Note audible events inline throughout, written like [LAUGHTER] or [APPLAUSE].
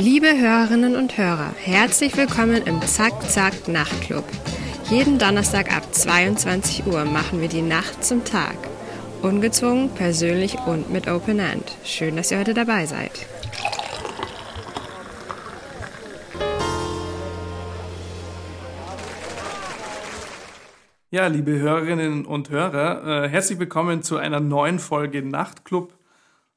Liebe Hörerinnen und Hörer, herzlich willkommen im Zack Zack Nachtclub. Jeden Donnerstag ab 22 Uhr machen wir die Nacht zum Tag. Ungezwungen, persönlich und mit Open End. Schön, dass ihr heute dabei seid. Ja, liebe Hörerinnen und Hörer, äh, herzlich willkommen zu einer neuen Folge Nachtclub,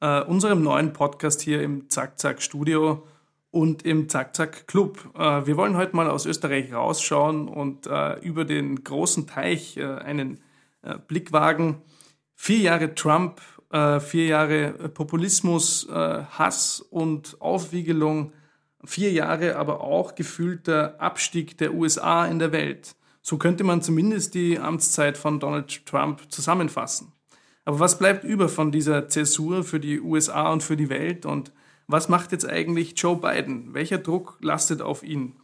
äh, unserem neuen Podcast hier im Zack Zack Studio und im Zack Zack Club. Äh, wir wollen heute mal aus Österreich rausschauen und äh, über den großen Teich äh, einen äh, Blick wagen. Vier Jahre Trump, vier Jahre Populismus, Hass und Aufwiegelung, vier Jahre aber auch gefühlter Abstieg der USA in der Welt. So könnte man zumindest die Amtszeit von Donald Trump zusammenfassen. Aber was bleibt über von dieser Zäsur für die USA und für die Welt? Und was macht jetzt eigentlich Joe Biden? Welcher Druck lastet auf ihn?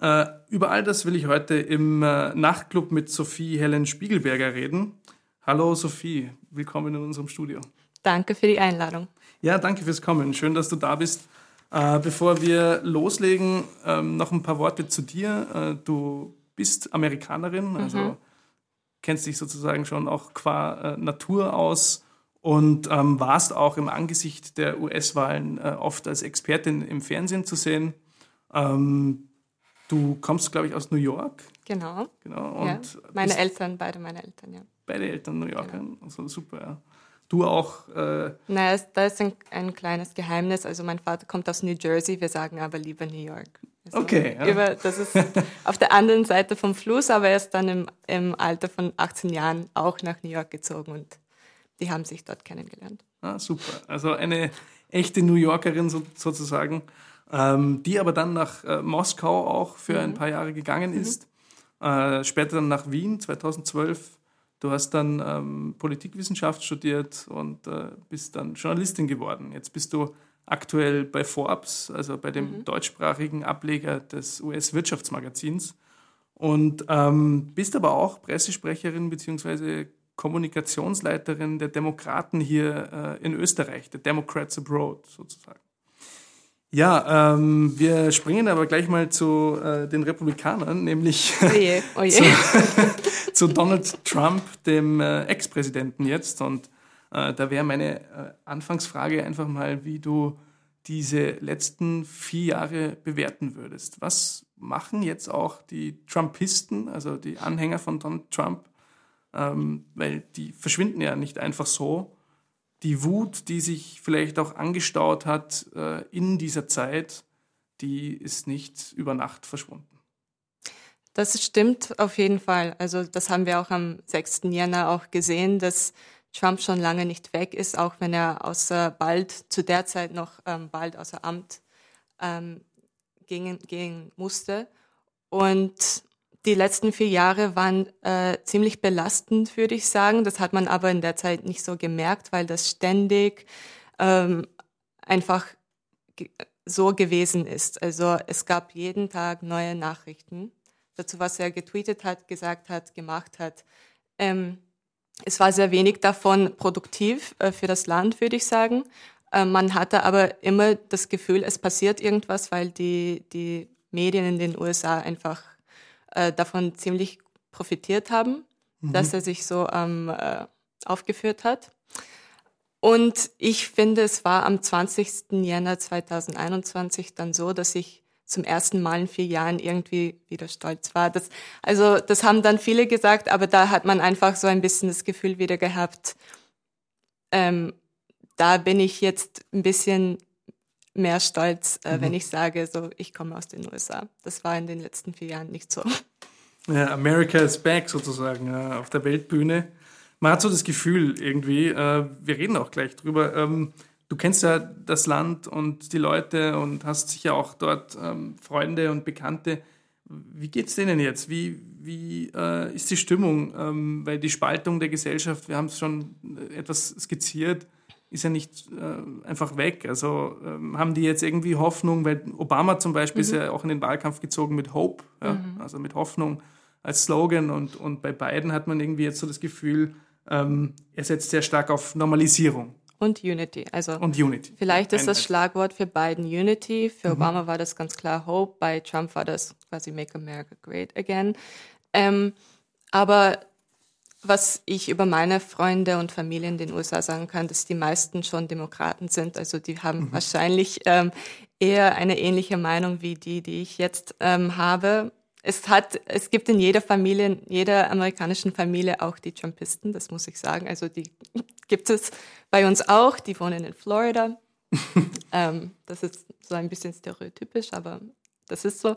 Äh, über all das will ich heute im äh, Nachtclub mit Sophie Helen Spiegelberger reden. Hallo Sophie, willkommen in unserem Studio. Danke für die Einladung. Ja, danke fürs Kommen. Schön, dass du da bist. Äh, bevor wir loslegen, ähm, noch ein paar Worte zu dir. Äh, du bist Amerikanerin, also mhm. kennst dich sozusagen schon auch qua äh, Natur aus und ähm, warst auch im Angesicht der US-Wahlen äh, oft als Expertin im Fernsehen zu sehen. Ähm, du kommst, glaube ich, aus New York. Genau. genau. Und ja. Meine Eltern, beide meine Eltern, ja. Beide Eltern New Yorker, genau. also super. Ja. Du auch? Äh naja, da ist ein, ein, kleines Geheimnis. Also mein Vater kommt aus New Jersey, wir sagen aber lieber New York. Also okay. Ja. Über, das ist auf der anderen Seite vom Fluss, aber er ist dann im, im Alter von 18 Jahren auch nach New York gezogen und die haben sich dort kennengelernt. Ah, super. Also eine echte New Yorkerin so, sozusagen, ähm, die aber dann nach äh, Moskau auch für mhm. ein paar Jahre gegangen mhm. ist. Mhm. Äh, später dann nach Wien 2012. Du hast dann ähm, Politikwissenschaft studiert und äh, bist dann Journalistin geworden. Jetzt bist du aktuell bei Forbes, also bei dem mhm. deutschsprachigen Ableger des US-Wirtschaftsmagazins. Und ähm, bist aber auch Pressesprecherin bzw. Kommunikationsleiterin der Demokraten hier äh, in Österreich, der Democrats Abroad sozusagen. Ja, ähm, wir springen aber gleich mal zu äh, den Republikanern, nämlich [LAUGHS] oje, oje. zu, [LAUGHS] zu, Donald Trump, dem äh, Ex-Präsidenten jetzt. Und da wäre meine äh, Anfangsfrage einfach mal, wie du diese letzten vier Jahre bewerten würdest. Was machen jetzt auch die Trumpisten, also die Anhänger von Donald Trump, ähm, weil die verschwinden ja nicht einfach so. Die Wut, die sich vielleicht auch angestaut hat äh, in dieser Zeit, die ist nicht über Nacht verschwunden. Das stimmt auf jeden Fall. Also das haben wir auch am 6. Jänner auch gesehen, dass Trump schon lange nicht weg ist, auch wenn er außer bald, zu der Zeit noch ähm, bald außer Amt ähm, gehen, gehen musste. Und die letzten vier Jahre waren äh, ziemlich belastend, würde ich sagen. Das hat man aber in der Zeit nicht so gemerkt, weil das ständig ähm, einfach so gewesen ist. Also es gab jeden Tag neue Nachrichten dazu, was er getweetet hat, gesagt hat, gemacht hat. Ähm, es war sehr wenig davon produktiv äh, für das Land, würde ich sagen. Äh, man hatte aber immer das Gefühl, es passiert irgendwas, weil die, die Medien in den USA einfach äh, davon ziemlich profitiert haben, mhm. dass er sich so ähm, äh, aufgeführt hat. Und ich finde, es war am 20. Jänner 2021 dann so, dass ich zum ersten Mal in vier Jahren irgendwie wieder stolz war. Das, also das haben dann viele gesagt, aber da hat man einfach so ein bisschen das Gefühl wieder gehabt, ähm, da bin ich jetzt ein bisschen mehr stolz, äh, mhm. wenn ich sage, so ich komme aus den USA. Das war in den letzten vier Jahren nicht so. Ja, America is back sozusagen äh, auf der Weltbühne. Man hat so das Gefühl irgendwie, äh, wir reden auch gleich drüber. Ähm, du kennst ja das Land und die Leute und hast sicher auch dort ähm, Freunde und Bekannte. Wie geht es denen jetzt? Wie, wie äh, ist die Stimmung? Ähm, weil die Spaltung der Gesellschaft, wir haben es schon etwas skizziert, ist ja nicht äh, einfach weg. Also ähm, haben die jetzt irgendwie Hoffnung, weil Obama zum Beispiel mhm. ist ja auch in den Wahlkampf gezogen mit Hope, ja? mhm. also mit Hoffnung. als Slogan und, und bei beiden hat man irgendwie jetzt so das Gefühl, ähm, er setzt sehr stark auf Normalisierung. Und Unity. Also und Unity. Vielleicht ist das Schlagwort für beiden Unity. Für mhm. Obama war das ganz klar Hope, bei Trump war das quasi Make America Great Again. Ähm, aber was ich über meine Freunde und Familie in den USA sagen kann, dass die meisten schon Demokraten sind. Also die haben mhm. wahrscheinlich ähm, eher eine ähnliche Meinung wie die, die ich jetzt ähm, habe. Es hat, es gibt in jeder Familie, in jeder amerikanischen Familie auch die Trumpisten, das muss ich sagen. Also die gibt es bei uns auch, die wohnen in Florida. [LAUGHS] ähm, das ist so ein bisschen stereotypisch, aber das ist so.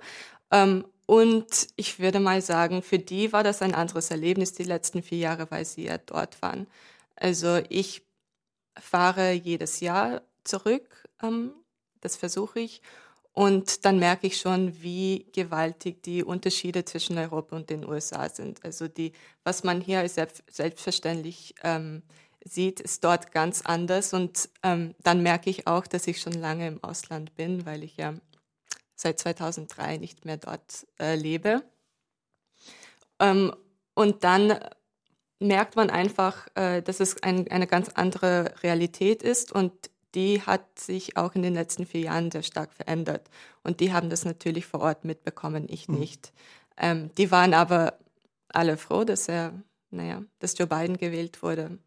Ähm, und ich würde mal sagen, für die war das ein anderes Erlebnis die letzten vier Jahre, weil sie ja dort waren. Also ich fahre jedes Jahr zurück, ähm, das versuche ich. Und dann merke ich schon, wie gewaltig die Unterschiede zwischen Europa und den USA sind. Also die, was man hier als selbstverständlich ähm, sieht, ist dort ganz anders. Und ähm, dann merke ich auch, dass ich schon lange im Ausland bin, weil ich ja seit 2003 nicht mehr dort äh, lebe. Ähm, und dann merkt man einfach, äh, dass es ein, eine ganz andere Realität ist und die hat sich auch in den letzten vier Jahren sehr stark verändert. Und die haben das natürlich vor Ort mitbekommen, ich mhm. nicht. Ähm, die waren aber alle froh, dass er, naja, dass Joe Biden gewählt wurde.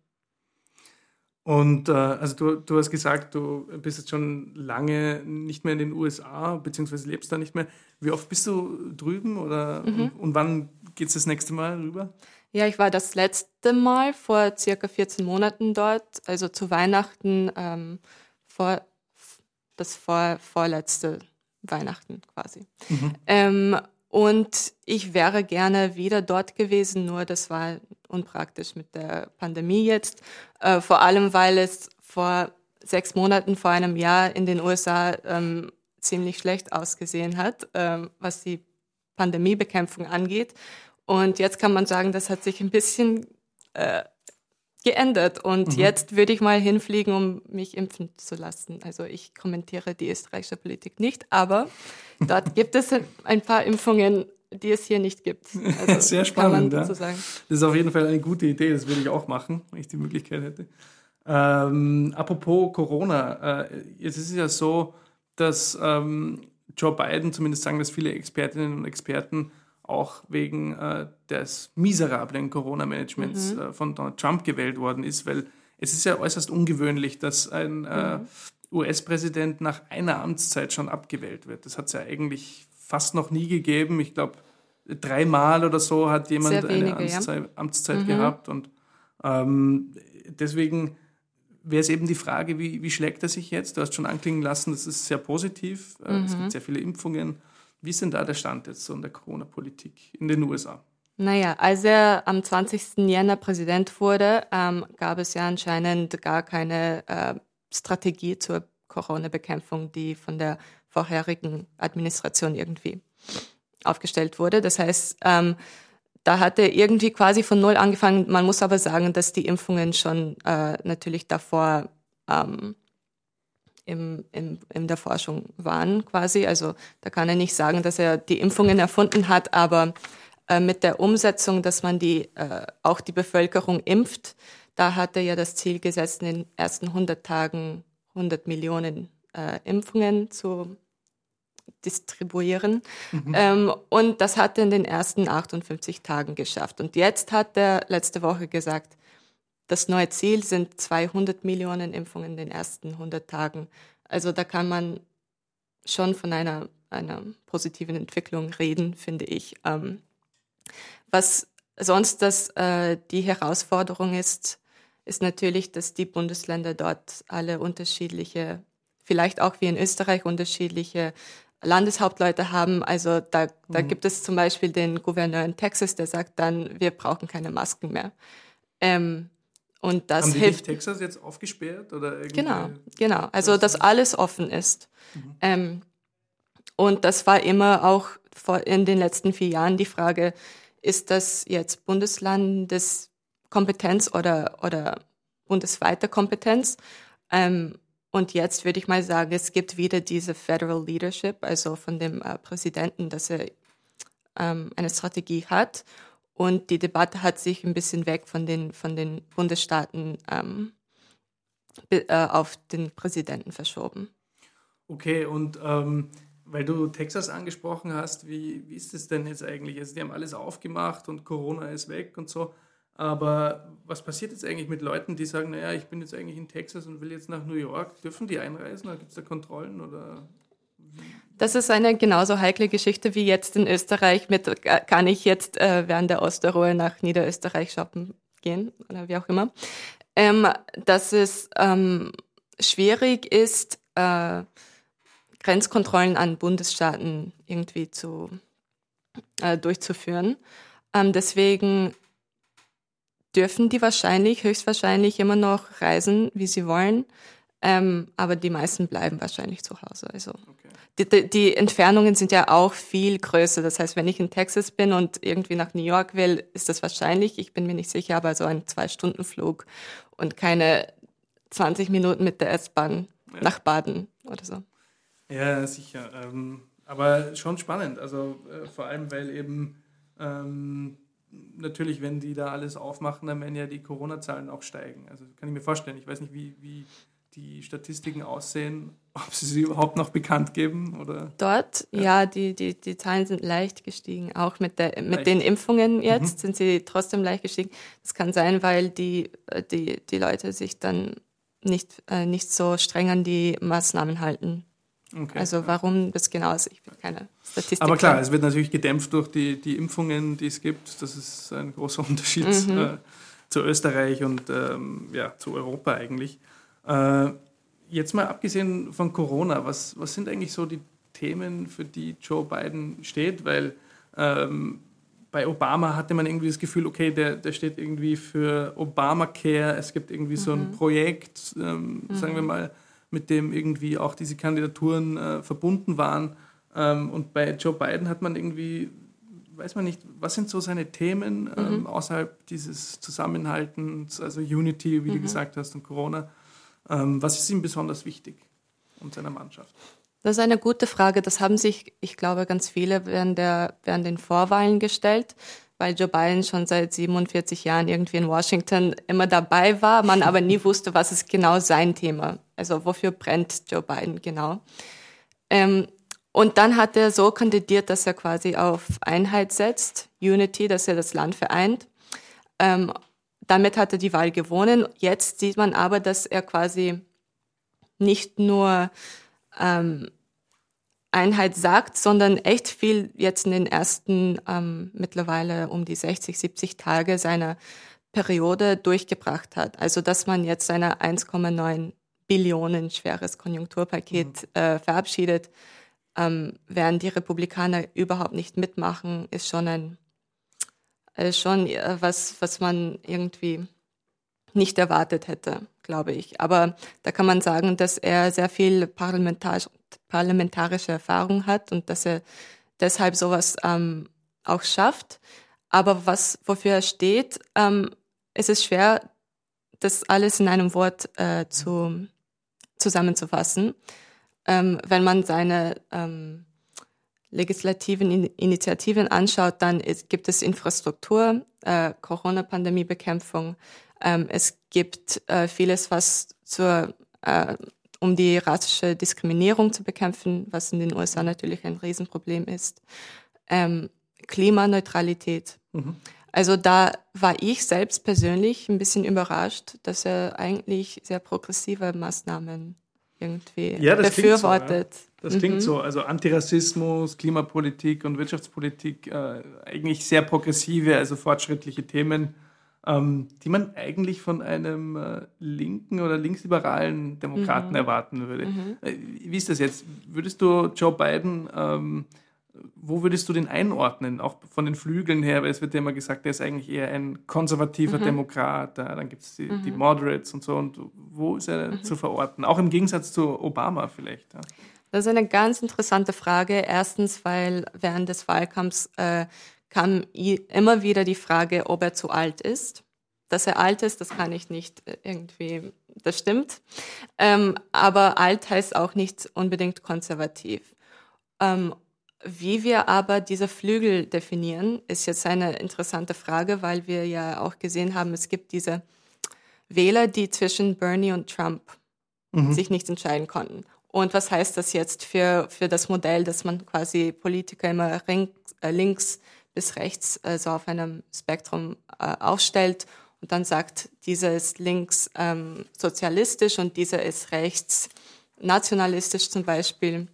Und äh, also du, du hast gesagt, du bist jetzt schon lange nicht mehr in den USA, beziehungsweise lebst da nicht mehr. Wie oft bist du drüben oder mhm. und, und, wann geht es das nächste Mal rüber? Ja, ich war das letzte Mal vor circa 14 Monaten dort, also zu Weihnachten, ähm, vor, das vor, vorletzte Weihnachten quasi. Mhm. Ähm, und ich wäre gerne wieder dort gewesen, nur das war unpraktisch mit der Pandemie jetzt. Äh, vor allem, weil es vor sechs Monaten, vor einem Jahr in den USA ähm, ziemlich schlecht ausgesehen hat, ähm, was die Pandemiebekämpfung angeht. Und jetzt kann man sagen, das hat sich ein bisschen äh, geändert. Und mhm. jetzt würde ich mal hinfliegen, um mich impfen zu lassen. Also ich kommentiere die österreichische Politik nicht, aber dort gibt es ein paar Impfungen, die es hier nicht gibt. [LAUGHS] Also Sehr spannend. Ja. Das ist auf jeden Fall eine gute Idee. Das würde ich auch machen, wenn ich die Möglichkeit hätte. Ähm, apropos Corona, äh, es ist ja so, dass ähm, Joe Biden, zumindest sagen das viele Expertinnen und Experten, auch wegen äh, des miserablen Corona-Managements mhm. äh, von Donald Trump gewählt worden ist, weil es ist ja äußerst ungewöhnlich, dass ein äh, mhm. US-Präsident nach einer Amtszeit schon abgewählt wird. Das hat es ja eigentlich fast noch nie gegeben. Ich glaube, dreimal oder so hat jemand wenige, eine Amtszeit, ja. Amtszeit mhm. gehabt. Und ähm, deswegen wäre es eben die Frage, wie, wie schlägt er sich jetzt? Du hast schon anklingen lassen, das ist sehr positiv. Mhm. Es gibt sehr viele Impfungen. Wie ist denn da der Stand jetzt so in der Corona-Politik in den USA? Naja, als er am 20. Jänner Präsident wurde, ähm, gab es ja anscheinend gar keine äh, Strategie zur Corona-Bekämpfung, die von der vorherigen Administration irgendwie aufgestellt wurde. Das heißt, ähm, da hat er irgendwie quasi von Null angefangen. Man muss aber sagen, dass die Impfungen schon äh, natürlich davor ähm, im, im, in der Forschung waren quasi. Also da kann er nicht sagen, dass er die Impfungen erfunden hat, aber äh, mit der Umsetzung, dass man die, äh, auch die Bevölkerung impft, da hat er ja das Ziel gesetzt, in den ersten 100 Tagen 100 Millionen äh, Impfungen zu distribuieren. Mhm. Ähm, und das hat er in den ersten 58 Tagen geschafft. Und jetzt hat er letzte Woche gesagt, das neue Ziel sind 200 Millionen Impfungen in den ersten 100 Tagen. Also da kann man schon von einer, einer positiven Entwicklung reden, finde ich. Ähm, was sonst das, äh, die Herausforderung ist, ist natürlich, dass die Bundesländer dort alle unterschiedliche, vielleicht auch wie in Österreich unterschiedliche Landeshauptleute haben. Also da, da mhm. gibt es zum Beispiel den Gouverneur in Texas, der sagt dann, wir brauchen keine Masken mehr. Ähm, und das Haben die hilft. Texas jetzt aufgesperrt oder Genau, genau. Also dass alles offen ist. Mhm. Ähm, und das war immer auch vor, in den letzten vier Jahren die Frage: Ist das jetzt Bundeslandeskompetenz oder oder bundesweite Kompetenz? Ähm, und jetzt würde ich mal sagen, es gibt wieder diese Federal Leadership, also von dem äh, Präsidenten, dass er ähm, eine Strategie hat. Und die Debatte hat sich ein bisschen weg von den, von den Bundesstaaten ähm, äh, auf den Präsidenten verschoben. Okay, und ähm, weil du Texas angesprochen hast, wie, wie ist es denn jetzt eigentlich? Also die haben alles aufgemacht und Corona ist weg und so. Aber was passiert jetzt eigentlich mit Leuten, die sagen, naja, ich bin jetzt eigentlich in Texas und will jetzt nach New York? Dürfen die einreisen? Gibt es da Kontrollen? Oder das ist eine genauso heikle Geschichte wie jetzt in Österreich. Mit, äh, kann ich jetzt äh, während der Osterruhe nach Niederösterreich shoppen gehen oder wie auch immer. Ähm, dass es ähm, schwierig ist, äh, Grenzkontrollen an Bundesstaaten irgendwie zu, äh, durchzuführen. Ähm, deswegen dürfen die wahrscheinlich, höchstwahrscheinlich immer noch reisen, wie sie wollen. Ähm, aber die meisten bleiben wahrscheinlich zu Hause. Also okay. die, die, die, Entfernungen sind ja auch viel größer. Das heißt, wenn ich in Texas bin und irgendwie nach New York will, ist das wahrscheinlich. Ich bin mir nicht sicher, aber so ein Zwei-Stunden-Flug und keine 20 Minuten mit der S-Bahn ja. nach Baden oder so. Ja, sicher. Ähm, aber schon spannend. Also äh, vor allem, weil eben ähm, natürlich, wenn die da alles aufmachen, dann werden ja die Corona-Zahlen auch steigen. Also kann ich mir vorstellen. Ich weiß nicht, wie, wie die Statistiken aussehen, [LAUGHS] ob sie sie überhaupt noch bekannt geben oder. Dort, ja, ja die, die, die Zahlen sind leicht gestiegen. Auch mit, der, mit den Impfungen jetzt mhm. sind sie trotzdem leicht gestiegen. Das kann sein, weil die, äh, die, die Leute sich dann nicht, äh, nicht so streng an die Maßnahmen halten. Okay, also warum das genau ist, ich bin keine Statistik. Aber klar, es wird natürlich gedämpft durch die, die Impfungen, die es gibt. Das ist ein großer [LAUGHS] Unterschied mhm. äh, zu Österreich und ähm, ja, zu Europa eigentlich. Äh, jetzt mal abgesehen von Corona, was, was sind eigentlich so die Themen, für die Joe Biden steht? Weil ähm, bei Obama hatte man irgendwie das Gefühl, okay, der, der steht irgendwie für Obamacare. Es gibt irgendwie mhm. so ein mhm. Projekt, ähm, mhm. sagen wir mal, mit dem irgendwie auch diese Kandidaturen äh, verbunden waren. Ähm, und bei Joe Biden hat man irgendwie, weiß man nicht, was sind so seine Themen ähm, mhm. außerhalb dieses Zusammenhaltens, also Unity, wie mhm. du gesagt hast, und Corona. Ähm, was ist ihm besonders wichtig und seiner Mannschaft? Das ist eine gute Frage. Das haben sich, ich glaube, ganz viele während, der, während den Vorwahlen gestellt, weil Joe Biden schon seit 47 Jahren irgendwie in Washington immer dabei war, man aber nie wusste, was ist genau sein Thema. Also wofür brennt Joe Biden genau. Ähm, und dann hat er so kandidiert, dass er quasi auf Einheit setzt, Unity, dass er das Land vereint. Ähm, damit hat er die Wahl gewonnen. Jetzt sieht man aber, dass er quasi nicht nur ähm, Einheit sagt, sondern echt viel jetzt in den ersten ähm, mittlerweile um die 60, 70 Tage seiner Periode durchgebracht hat. Also dass man jetzt seine 1,9 Billionen schweres Konjunkturpaket mhm. äh, verabschiedet, ähm, während die Republikaner überhaupt nicht mitmachen, ist schon ein äh, schon äh, was, was man irgendwie nicht erwartet hätte, glaube ich. Aber da kann man sagen, dass er sehr viel parlamentar parlamentarische Erfahrung hat und dass er deshalb sowas ähm, auch schafft. Aber was, wofür er steht, ähm, es ist schwer, das alles in einem Wort äh, zu, zusammenzufassen. Ähm, wenn man seine ähm, legislativen Initiativen anschaut, dann ist, gibt es Infrastruktur, äh, Corona-Pandemie-Bekämpfung. Ähm, es gibt äh, vieles, was zur, äh, um die rassische Diskriminierung zu bekämpfen, was in den USA natürlich ein Riesenproblem ist. Ähm, Klimaneutralität. Mhm. Also da war ich selbst persönlich ein bisschen überrascht, dass er eigentlich sehr progressive Maßnahmen irgendwie ja, befürwortet. So, ja. Das mhm. klingt so. Also Antirassismus, Klimapolitik und Wirtschaftspolitik, äh, eigentlich sehr progressive, also fortschrittliche Themen, ähm, die man eigentlich von einem äh, linken oder linksliberalen Demokraten mhm. erwarten würde. Mhm. Äh, wie ist das jetzt? Würdest du Joe Biden ähm, wo würdest du den einordnen, auch von den Flügeln her? Weil es wird ja immer gesagt, er ist eigentlich eher ein konservativer mhm. Demokrat. Dann gibt es die, mhm. die, Moderates und so. Und wo ist er mhm. zu verorten? Auch im Gegensatz zu Obama vielleicht. Ja. Das ist eine ganz interessante Frage. Erstens, weil während des Wahlkampfs äh, kam immer wieder die Frage, ob er zu alt ist. Dass er alt ist, das kann ich nicht äh, irgendwie, das stimmt. Ähm, aber alt heißt auch nicht unbedingt konservativ. Ähm, wie wir aber diese Flügel definieren, ist jetzt eine interessante Frage, weil wir ja auch gesehen haben, es gibt diese Wähler, die zwischen Bernie und Trump mhm. sich nicht entscheiden konnten. Und was heißt das jetzt für, für das Modell, dass man quasi Politiker immer links, äh, links bis rechts, also auf einem Spektrum äh, aufstellt und dann sagt, dieser ist links ähm, sozialistisch und dieser ist rechts nationalistisch zum Beispiel.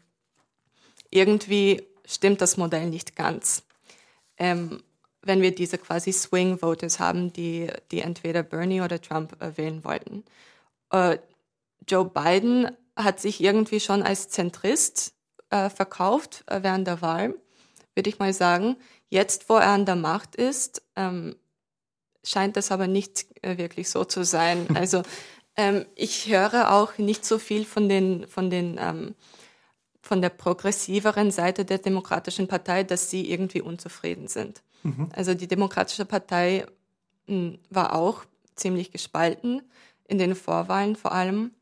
Irgendwie stimmt das Modell nicht ganz. Ähm, wenn wir diese quasi Swing Voters haben, die, die entweder Bernie oder Trump äh, wählen wollten. Äh, Joe Biden hat sich irgendwie schon als Zentrist äh, verkauft äh, während der Wahl, würde ich mal sagen. Jetzt, wo er an der Macht ist, ähm, scheint das aber nicht äh, wirklich so zu sein. [LAUGHS] Also ähm, ich höre auch nicht so viel von den, von den ähm, von der progressiveren Seite der Demokratischen Partei, dass sie irgendwie unzufrieden sind. Mhm. Also die Demokratische Partei hm, war auch ziemlich gespalten in den Vorwahlen vor allem,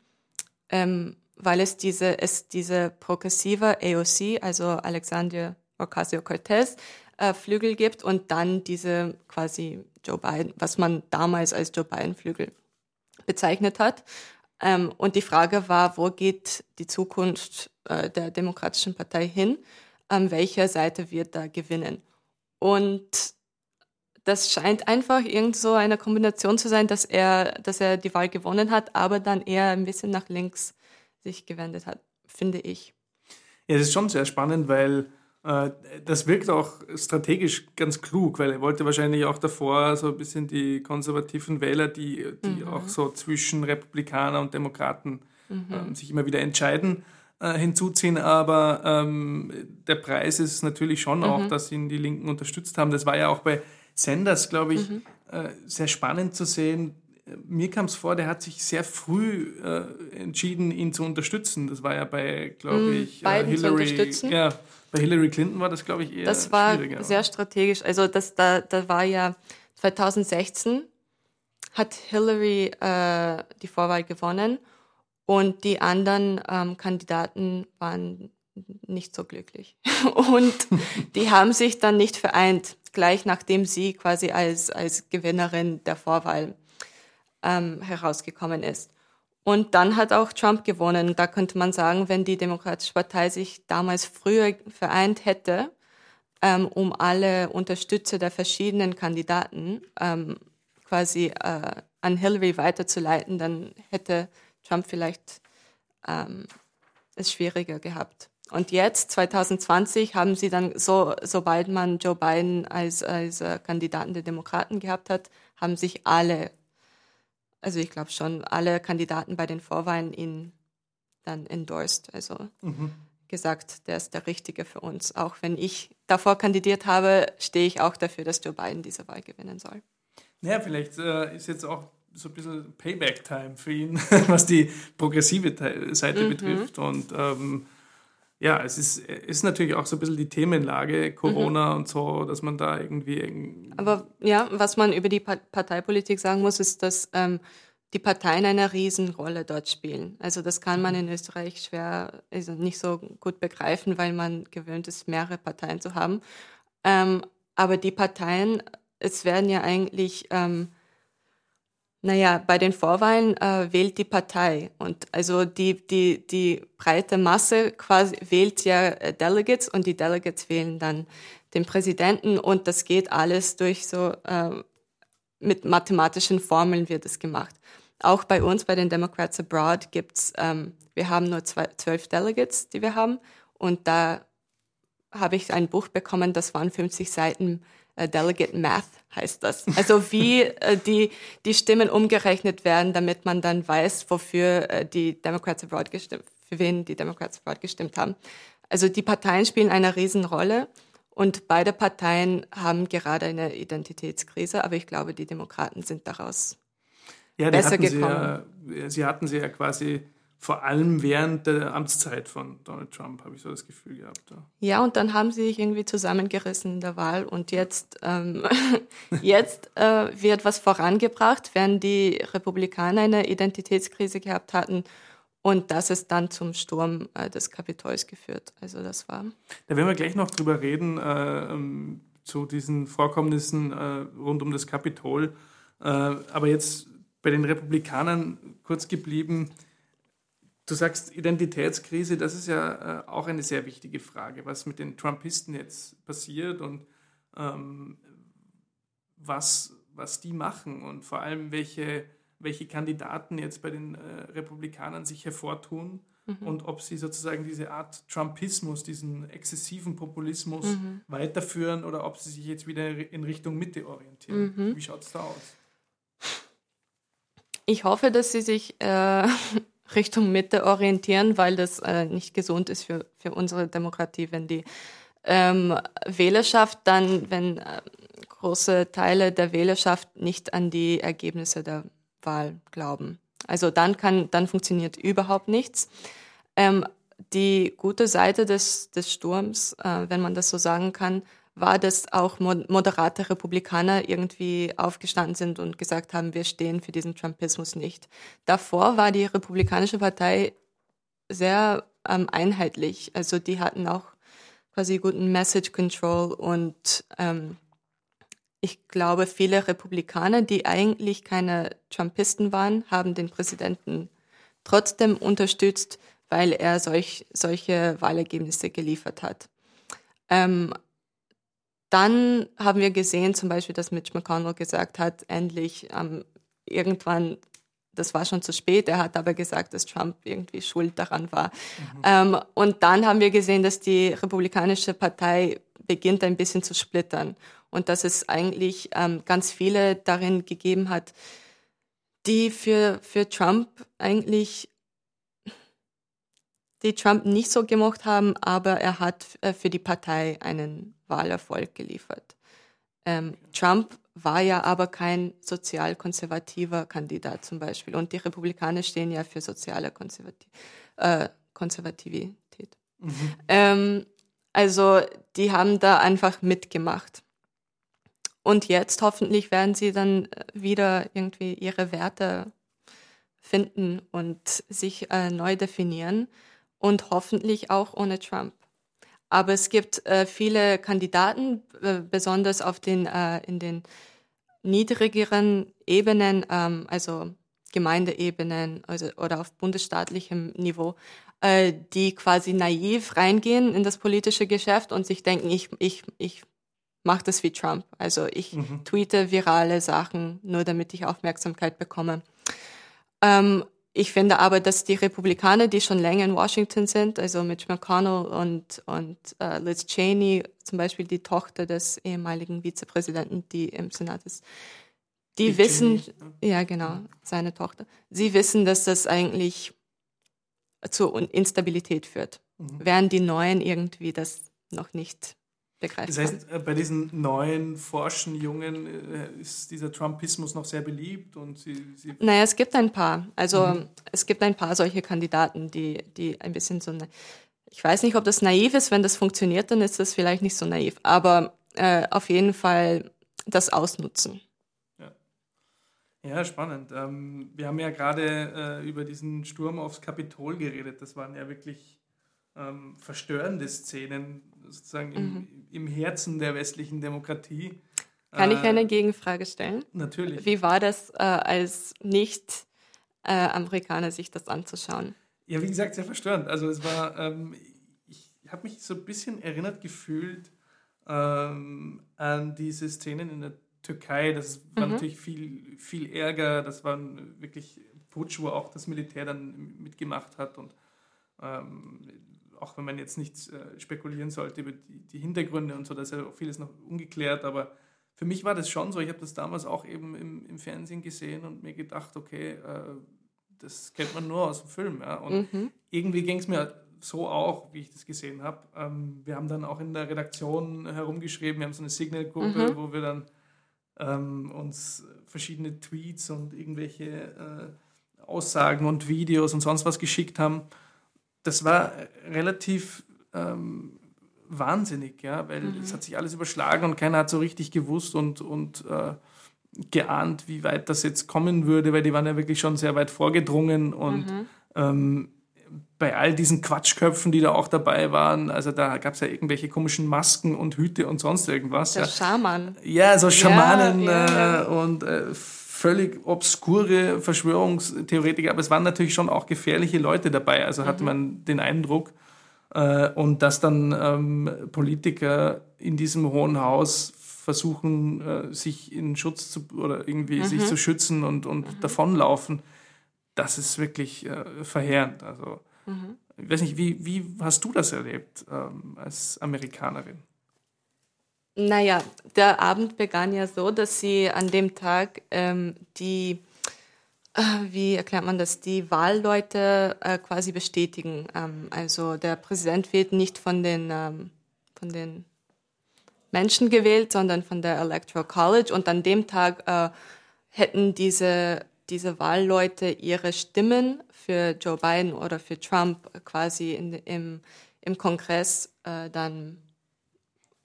ähm, weil es diese, es diese progressive AOC, also Alexandria Ocasio-Cortez, äh, Flügel gibt und dann diese quasi Joe Biden, was man damals als Joe Biden Flügel bezeichnet hat. Ähm, und die Frage war, wo geht die Zukunft äh, der Demokratischen Partei hin? An welcher Seite wird da gewinnen? Und das scheint einfach irgend so eine Kombination zu sein, dass er, dass er die Wahl gewonnen hat, aber dann eher ein bisschen nach links sich gewendet hat, finde ich. Ja, das ist schon sehr spannend, weil äh, das wirkt auch strategisch ganz klug, weil er wollte wahrscheinlich auch davor so ein bisschen die konservativen Wähler, die, die mhm. auch so zwischen Republikaner und Demokraten mhm. ähm, sich immer wieder entscheiden, äh, hinzuziehen. Aber ähm, der Preis ist natürlich schon mhm. auch, dass ihn die Linken unterstützt haben. Das war ja auch bei Sanders, glaube ich, mhm. äh, sehr spannend zu sehen. Mir kam es vor, der hat sich sehr früh äh, entschieden, ihn zu unterstützen. Das war ja bei, glaube mhm, ich, äh, Hillary. Ja, bei Hillary Clinton war das, glaube ich, eher Das war sehr strategisch. Also das, da, da war ja 2016 hat Hillary äh, die Vorwahl gewonnen und die anderen ähm, Kandidaten waren nicht so glücklich. [LAUGHS] und die haben sich dann nicht vereint, gleich nachdem sie quasi als, als Gewinnerin der Vorwahl ähm, herausgekommen ist. Und dann hat auch Trump gewonnen. Da könnte man sagen, wenn die Demokratische Partei sich damals früher vereint hätte, ähm, um alle Unterstützer der verschiedenen Kandidaten ähm, quasi äh, an Hillary weiterzuleiten, dann hätte Trump vielleicht ähm, es schwieriger gehabt. Und jetzt, 2020, haben sie dann, so, sobald man Joe Biden als, als äh, Kandidaten der Demokraten gehabt hat, haben sich alle also ich glaube schon, alle Kandidaten bei den Vorwahlen ihn dann endorsed, also mhm. gesagt, der ist der Richtige für uns. Auch wenn ich davor kandidiert habe, stehe ich auch dafür, dass Joe Biden diese Wahl gewinnen soll. Naja, vielleicht äh, ist jetzt auch so ein bisschen Payback-Time für ihn, [LAUGHS] was die progressive Seite mhm. betrifft. Und ähm, ja, es ist, ist natürlich auch so ein bisschen die Themenlage, Corona mhm. und so, dass man da irgendwie. Aber ja, was man über die Parteipolitik sagen muss, ist, dass ähm, die Parteien eine Riesenrolle dort spielen. Also das kann man in Österreich schwer, also nicht so gut begreifen, weil man gewöhnt ist, mehrere Parteien zu haben. Ähm, aber die Parteien, es werden ja eigentlich ähm, naja, bei den Vorwahlen äh, wählt die Partei. Und also die, die, die breite Masse quasi wählt ja äh, Delegates und die Delegates wählen dann den Präsidenten. Und das geht alles durch so, äh, mit mathematischen Formeln wird es gemacht. Auch bei uns, bei den Democrats Abroad gibt's, ähm, wir haben nur zwei, zwölf Delegates, die wir haben. Und da habe ich ein Buch bekommen, das waren 50 Seiten Delegate Math heißt das. Also wie [LAUGHS] äh, die, die Stimmen umgerechnet werden, damit man dann weiß, wofür äh, die Democrats Abroad gestimmt, für wen die Democrats Abroad gestimmt haben. Also die Parteien spielen eine Riesenrolle und beide Parteien haben gerade eine Identitätskrise, aber ich glaube, die Demokraten sind daraus ja, besser gekommen. Sie, ja, sie hatten sie ja quasi vor allem während der Amtszeit von Donald Trump, habe ich so das Gefühl gehabt. Ja, ja und dann haben sie sich irgendwie zusammengerissen in der Wahl und jetzt, ähm, [LAUGHS] jetzt äh, wird was vorangebracht, während die Republikaner eine Identitätskrise gehabt hatten Und das ist dann zum Sturm äh, des Kapitols geführt. Also das war. Da werden wir gleich noch drüber reden, äh, ähm, zu diesen Vorkommnissen äh, rund um das Kapitol. Äh, aber jetzt bei den Republikanern kurz geblieben. Du sagst Identitätskrise, das ist ja äh, auch eine sehr wichtige Frage, was mit den Trumpisten jetzt passiert und ähm, was, was die machen und vor allem welche, welche Kandidaten jetzt bei den äh, Republikanern sich hervortun mhm. und ob sie sozusagen diese Art Trumpismus, diesen exzessiven Populismus mhm. weiterführen oder ob sie sich jetzt wieder in Richtung Mitte orientieren. Mhm. Wie schaut es da aus? Ich hoffe, dass sie sich äh, Richtung Mitte orientieren, weil das äh, nicht gesund ist für, für unsere Demokratie, wenn die ähm, Wählerschaft dann, wenn äh, große Teile der Wählerschaft nicht an die Ergebnisse der Wahl glauben. Also dann kann, dann funktioniert überhaupt nichts. Ähm, die gute Seite des, des Sturms, äh, wenn man das so sagen kann, war, dass auch moderate Republikaner irgendwie aufgestanden sind und gesagt haben, wir stehen für diesen Trumpismus nicht. Davor war die Republikanische Partei sehr ähm, einheitlich. Also die hatten auch quasi guten Message Control und ähm, ich glaube, viele Republikaner, die eigentlich keine Trumpisten waren, haben den Präsidenten trotzdem unterstützt, weil er solch, solche Wahlergebnisse geliefert hat. Ähm, dann haben wir gesehen, zum Beispiel, dass Mitch McConnell gesagt hat, endlich ähm, irgendwann, das war schon zu spät, er hat aber gesagt, dass Trump irgendwie schuld daran war. Mhm. Ähm, und dann haben wir gesehen, dass die Republikanische Partei beginnt ein bisschen zu splittern und dass es eigentlich ähm, ganz viele darin gegeben hat, die für, für Trump eigentlich die Trump nicht so gemocht haben, aber er hat äh, für die Partei einen Wahlerfolg geliefert. Ähm, Trump war ja aber kein sozialkonservativer Kandidat zum Beispiel und die Republikaner stehen ja für soziale Konservati äh, Konservativität. Mhm. Ähm, also die haben da einfach mitgemacht. Und jetzt hoffentlich werden sie dann äh, wieder irgendwie ihre Werte finden und sich äh, neu definieren und hoffentlich auch ohne Trump. Aber es gibt äh, viele Kandidaten, äh, besonders auf den, äh, in den niedrigeren Ebenen, ähm, also Gemeindeebenen also, oder auf bundesstaatlichem Niveau, äh, die quasi naiv reingehen in das politische Geschäft und sich denken, ich, ich, ich mache das wie Trump. Also ich mhm. tweete virale Sachen, nur damit ich Aufmerksamkeit bekomme. Ähm, ich finde aber, dass die Republikaner, die schon länger in Washington sind, also Mitch McConnell und, und uh, Liz Cheney, zum Beispiel die Tochter des ehemaligen Vizepräsidenten, die im Senat ist, die Dick wissen, Cheney. ja genau, seine Tochter, sie wissen, dass das eigentlich zu Instabilität führt, mhm. während die Neuen irgendwie das noch nicht begreifen. Das heißt, äh, bei diesen neuen forschen Jungen äh, ist dieser Trumpismus noch sehr beliebt und sie, sie Naja, es gibt ein paar. Also mhm. es gibt ein paar solche Kandidaten, die, die ein bisschen so ich weiß nicht, ob das naiv ist, wenn das funktioniert, dann ist das vielleicht nicht so naiv. Aber äh, auf jeden Fall das ausnutzen. Ja, ja spannend. Ähm, wir haben ja gerade äh, über diesen Sturm aufs Kapitol geredet. Das waren ja wirklich ähm, verstörende Szenen, sozusagen im, mhm. im, Herzen der westlichen Demokratie. Kann ich eine äh, Gegenfrage stellen? Natürlich. Wie war das äh, als Nicht-Amerikaner, sich das anzuschauen? Ja, wie gesagt, sehr verstörend. Also es war, ähm, ich habe mich so ein bisschen erinnert gefühlt ähm, an diese Szenen in der Türkei. Das war mhm. natürlich viel, viel Ärger. Das war wirklich Putsch, wo auch das Militär dann mitgemacht hat und ähm, auch wenn man jetzt nicht äh, spekulieren sollte über die, die, Hintergründe und so, da ist ja auch vieles noch ungeklärt, aber für mich war das schon so, ich habe das damals auch eben im, im, Fernsehen gesehen und mir gedacht, okay, äh, das kennt man nur aus dem Film. Ja? Und mhm. irgendwie ging es mir so auch, wie ich das gesehen habe. Ähm, wir haben dann auch in der Redaktion herumgeschrieben, wir haben so eine Signal-Gruppe, mhm. wo wir dann ähm, uns verschiedene Tweets und irgendwelche äh, Aussagen und Videos und sonst was geschickt haben das war relativ ähm, wahnsinnig, ja, weil mhm. es hat sich alles überschlagen und keiner hat so richtig gewusst und, und äh, geahnt, wie weit das jetzt kommen würde, weil die waren ja wirklich schon sehr weit vorgedrungen und mhm. ähm, bei all diesen Quatschköpfen, die da auch dabei waren, also da gab es ja irgendwelche komischen Masken und Hüte und sonst irgendwas. Der ja. Schaman. Ja, so Schamanen Ja, ja, Äh, und äh, völlig obskure Verschwörungstheoretiker, aber es waren natürlich schon auch gefährliche Leute dabei, also hatte man den Eindruck. Äh, und dass dann ähm, Politiker in diesem Hohen Haus versuchen, äh, sich in Schutz zu oder irgendwie sich zu schützen und, und davonlaufen, das ist wirklich äh, verheerend. Also ich weiß nicht, wie, wie hast du das erlebt ähm, als Amerikanerin? Naja, der Abend begann ja so, dass sie an dem Tag ähm, die, äh, wie erklärt man das, die Wahlleute äh, quasi bestätigen. Ähm, also der Präsident wird nicht von den, ähm, von den Menschen gewählt, sondern von der Electoral College. Und an dem Tag äh, hätten diese, diese Wahlleute ihre Stimmen für Joe Biden oder für Trump quasi in, im, im Kongress äh, dann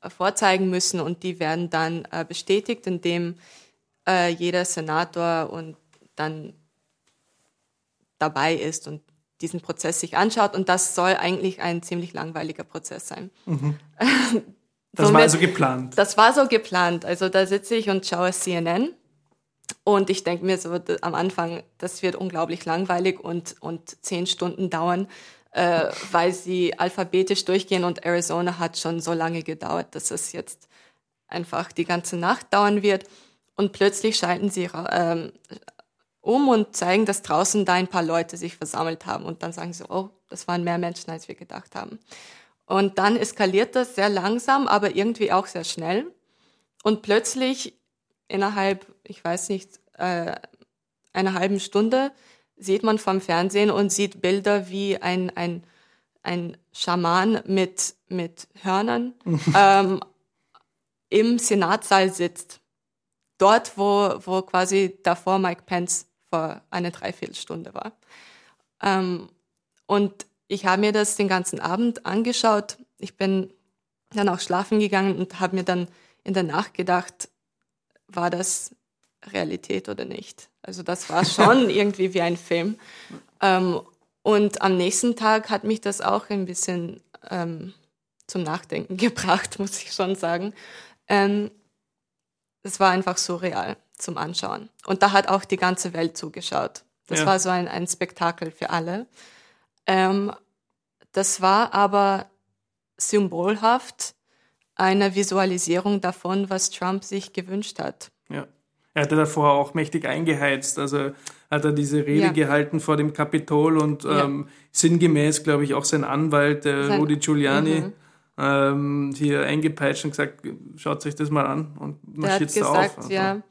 vorzeigen müssen und die werden dann äh, bestätigt, indem äh, jeder Senator und dann dabei ist und diesen Prozess sich anschaut und das soll eigentlich ein ziemlich langweiliger Prozess sein. [LAUGHS] Das war Somit- also geplant. Das war so geplant. Also da sitze ich und schaue CNN und ich denke mir so am Anfang, das wird unglaublich langweilig und, und zehn Stunden dauern, äh, weil sie alphabetisch durchgehen und Arizona hat schon so lange gedauert, dass es jetzt einfach die ganze Nacht dauern wird. Und plötzlich schalten sie ähm, um und zeigen, dass draußen da ein paar Leute sich versammelt haben. Und dann sagen sie, oh, das waren mehr Menschen, als wir gedacht haben. Und dann eskaliert das sehr langsam, aber irgendwie auch sehr schnell. Und plötzlich innerhalb, ich weiß nicht, äh, einer halben Stunde sieht man vom Fernsehen und sieht Bilder, wie ein, ein, ein Schaman mit, mit Hörnern [LAUGHS] ähm, im Senatssaal sitzt. Dort, wo, wo quasi davor Mike Pence vor einer Dreiviertelstunde war. Ähm, und ich habe mir das den ganzen Abend angeschaut. Ich bin dann auch schlafen gegangen und habe mir dann in der Nacht gedacht, war das Realität oder nicht? Also das war schon [LAUGHS] irgendwie wie ein Film. Ähm, und am nächsten Tag hat mich das auch ein bisschen ähm, zum Nachdenken [LAUGHS] gebracht, muss ich schon sagen. Ähm, es war einfach surreal zum Anschauen. Und da hat auch die ganze Welt zugeschaut. Das Ja. war so ein, ein Spektakel für alle. Ähm, das war aber symbolhaft eine Visualisierung davon, was Trump sich gewünscht hat. Er hatte davor auch mächtig eingeheizt. Also hat er diese Rede Ja. gehalten vor dem Kapitol und Ja. ähm, sinngemäß, glaube ich, auch sein Anwalt, der Sein- Rudy Giuliani, Mhm. ähm, hier eingepeitscht und gesagt, schaut euch das mal an und hat marschiert da gesagt, auf. ja,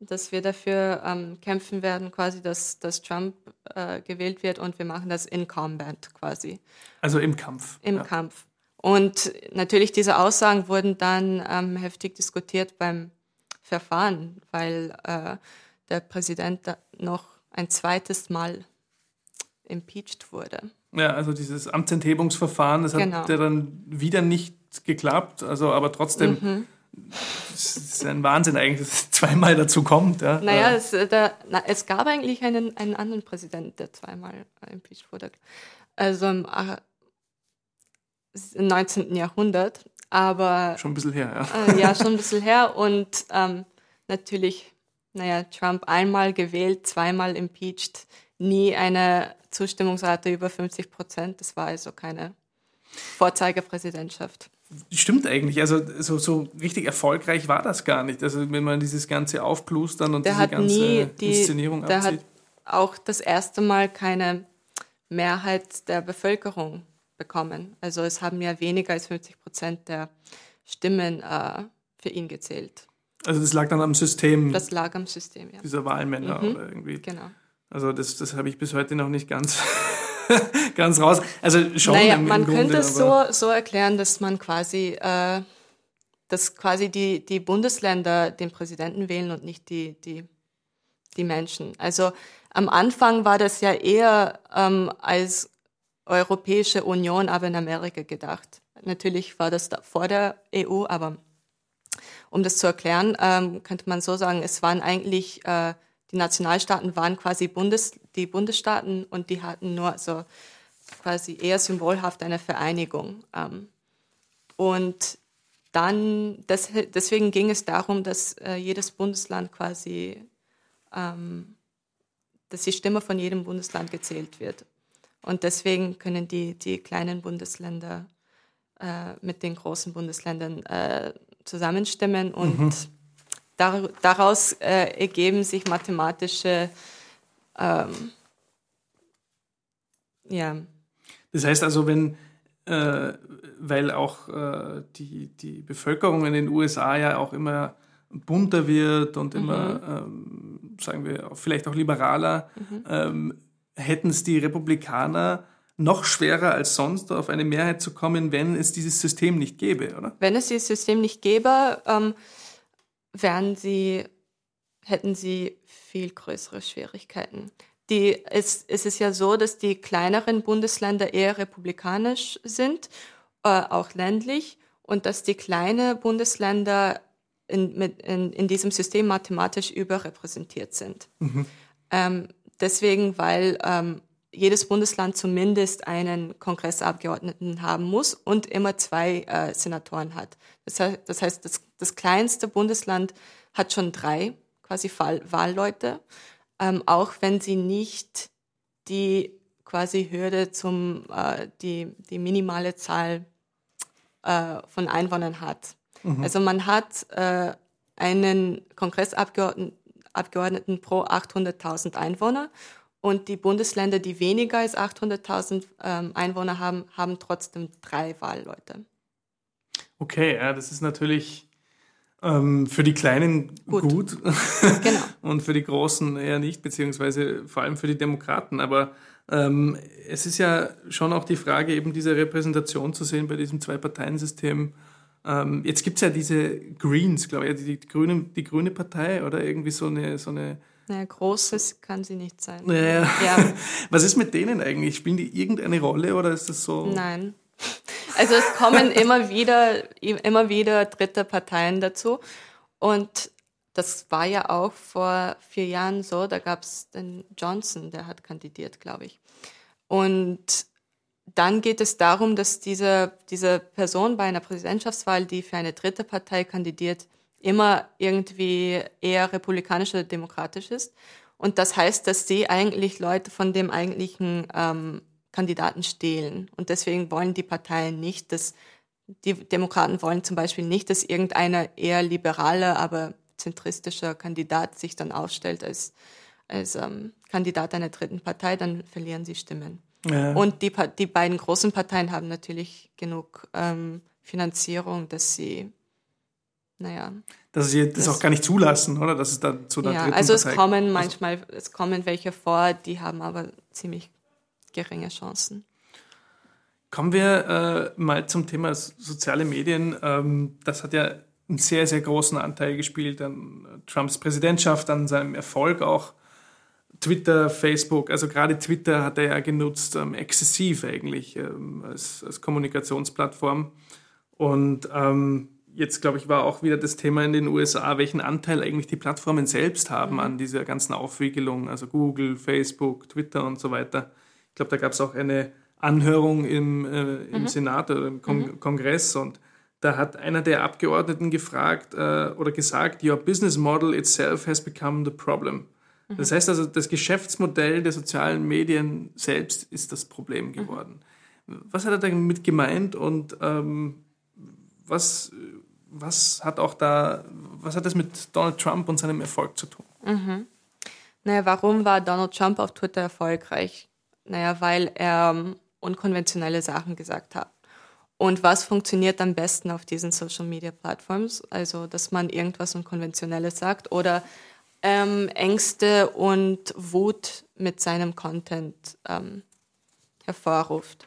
dass wir dafür ähm, kämpfen werden, quasi, dass, dass Trump äh, gewählt wird und wir machen das in Combat quasi, Also im Kampf. im ja. Kampf. Und natürlich diese Aussagen wurden dann ähm, heftig diskutiert beim Verfahren, weil äh, der Präsident noch ein zweites Mal impeached wurde. Ja, also dieses Amtsenthebungsverfahren, das Genau. hat ja dann wieder nicht geklappt, also aber trotzdem, Mhm. es ist ein Wahnsinn eigentlich, dass es [LAUGHS] zweimal dazu kommt. Ja. Naja, Äh, es, äh, da, na, es gab eigentlich einen, einen anderen Präsidenten, der zweimal äh, impeached wurde. Also im, äh, im 19. Jahrhundert. Aber schon ein bisschen her, ja. äh, ja, schon ein bisschen her. Und ähm, natürlich, naja, Trump einmal gewählt, zweimal impeached, nie eine Zustimmungsrate über 50 Prozent. Das war also keine Vorzeigerpräsidentschaft. Stimmt eigentlich, also so, so richtig erfolgreich war das gar nicht. Also wenn man dieses ganze Aufplustern und Der diese hat ganze nie die, Inszenierung der abzieht. hat auch das erste Mal keine Mehrheit der Bevölkerung bekommen. Also es haben ja weniger als 50 Prozent der Stimmen äh, für ihn gezählt. Also das lag dann am System Das lag am System, ja. dieser Wahlmänner Mhm. oder irgendwie. Genau. Also das, das habe ich bis heute noch nicht ganz, [LAUGHS] ganz raus. Also schon naja, im, im man Grunde, könnte es so, so erklären, dass man quasi, äh, dass quasi die, die Bundesländer den Präsidenten wählen und nicht die, die, die Menschen. Also am Anfang war das ja eher ähm, als Europäische Union, aber in Amerika gedacht. Natürlich war das da vor der EU, aber um das zu erklären, ähm, könnte man so sagen, es waren eigentlich, äh, die Nationalstaaten waren quasi Bundes, die Bundesstaaten und die hatten nur so quasi eher symbolhaft eine Vereinigung. Ähm, und dann, das, deswegen ging es darum, dass äh, jedes Bundesland quasi, ähm, dass die Stimme von jedem Bundesland gezählt wird. Und deswegen können die, die kleinen Bundesländer äh, mit den großen Bundesländern äh, zusammenstimmen und mhm. dar daraus äh, ergeben sich mathematische ähm, ja. Das heißt also, wenn äh, weil auch äh, die, die Bevölkerung in den USA ja auch immer bunter wird und immer, mhm. ähm, sagen wir, vielleicht auch liberaler, mhm. ähm, hätten es die Republikaner noch schwerer als sonst auf eine Mehrheit zu kommen, wenn es dieses System nicht gäbe, oder? Wenn es dieses System nicht gäbe, ähm, wären sie, hätten sie viel größere Schwierigkeiten. Die, es, es ist ja so, dass die kleineren Bundesländer eher republikanisch sind, äh, auch ländlich, und dass die kleinen Bundesländer in, mit, in, in diesem System mathematisch überrepräsentiert sind. Mhm. Ähm, deswegen, weil ähm, jedes Bundesland zumindest einen Kongressabgeordneten haben muss und immer zwei äh, Senatoren hat. Das heißt, das, heißt das, das, kleinste Bundesland hat schon drei quasi Wahl Wahlleute, ähm, auch wenn sie nicht die quasi Hürde zum äh, die die minimale Zahl äh, von Einwohnern hat. Mhm. Also man hat äh, einen Kongressabgeordneten Abgeordneten pro 800.000 Einwohner und die Bundesländer, die weniger als 800.000 ähm, Einwohner haben, haben trotzdem drei Wahlleute. Okay, ja, das ist natürlich ähm, für die Kleinen gut, gut. [LAUGHS] genau. und für die Großen eher nicht, beziehungsweise vor allem für die Demokraten. Aber ähm, es ist ja schon auch die Frage, eben diese Repräsentation zu sehen bei diesem Zwei-Parteien-System. Ähm, jetzt gibt es ja diese Greens, glaube ich, die, die, Grüne, die Grüne Partei oder irgendwie so eine, so eine naja, großes kann sie nicht sein. Naja. Ja. [LAUGHS] Was ist mit denen eigentlich? Spielen die irgendeine Rolle oder ist das so? Nein. Also es kommen immer wieder, immer wieder dritte Parteien dazu. Und das war ja auch vor vier Jahren so. Da gab es den Johnson, der hat kandidiert, glaube ich. Und dann geht es darum, dass diese, diese Person bei einer Präsidentschaftswahl, die für eine dritte Partei kandidiert, immer irgendwie eher republikanisch oder demokratisch ist. Und das heißt, dass sie eigentlich Leute von dem eigentlichen ähm, Kandidaten stehlen. Und deswegen wollen die Parteien nicht, dass die Demokraten wollen zum Beispiel nicht, dass irgendeiner eher liberaler, aber zentristischer Kandidat sich dann aufstellt als, als ähm, Kandidat einer dritten Partei, dann verlieren sie Stimmen. Ja. Und die, die beiden großen Parteien haben natürlich genug ähm, Finanzierung, dass sie naja. Dass sie das, das, auch gar nicht zulassen, oder? Dass es dann zu einer ja, also es Partei kommen manchmal, es kommen welche vor, die haben aber ziemlich geringe Chancen. Kommen wir äh, mal zum Thema soziale Medien. Ähm, das hat ja einen sehr, sehr großen Anteil gespielt an Trumps Präsidentschaft, an seinem Erfolg auch. Twitter, Facebook, also gerade Twitter hat er ja genutzt, ähm, exzessiv eigentlich ähm, als, als Kommunikationsplattform. Und ähm, jetzt, glaube ich, war auch wieder das Thema in den USA, welchen Anteil eigentlich die Plattformen selbst haben mhm. an dieser ganzen Aufwiegelung, also Google, Facebook, Twitter und so weiter. Ich glaube, da gab es auch eine Anhörung im, äh, im mhm. Senat oder im Kon mhm. Kongress und da hat einer der Abgeordneten gefragt äh, oder gesagt, Your business model itself has become the problem. Das heißt also, das Geschäftsmodell der sozialen Medien selbst ist das Problem mhm. geworden. Was hat er damit gemeint und ähm, was was hat auch da, was hat das mit Donald Trump und seinem Erfolg zu tun? Mhm. Naja, warum war Donald Trump auf Twitter erfolgreich? Naja, weil er um, unkonventionelle Sachen gesagt hat. Und was funktioniert am besten auf diesen Social Media Plattforms? Also, dass man irgendwas Unkonventionelles sagt oder ähm, Ängste und Wut mit seinem Content ähm, hervorruft.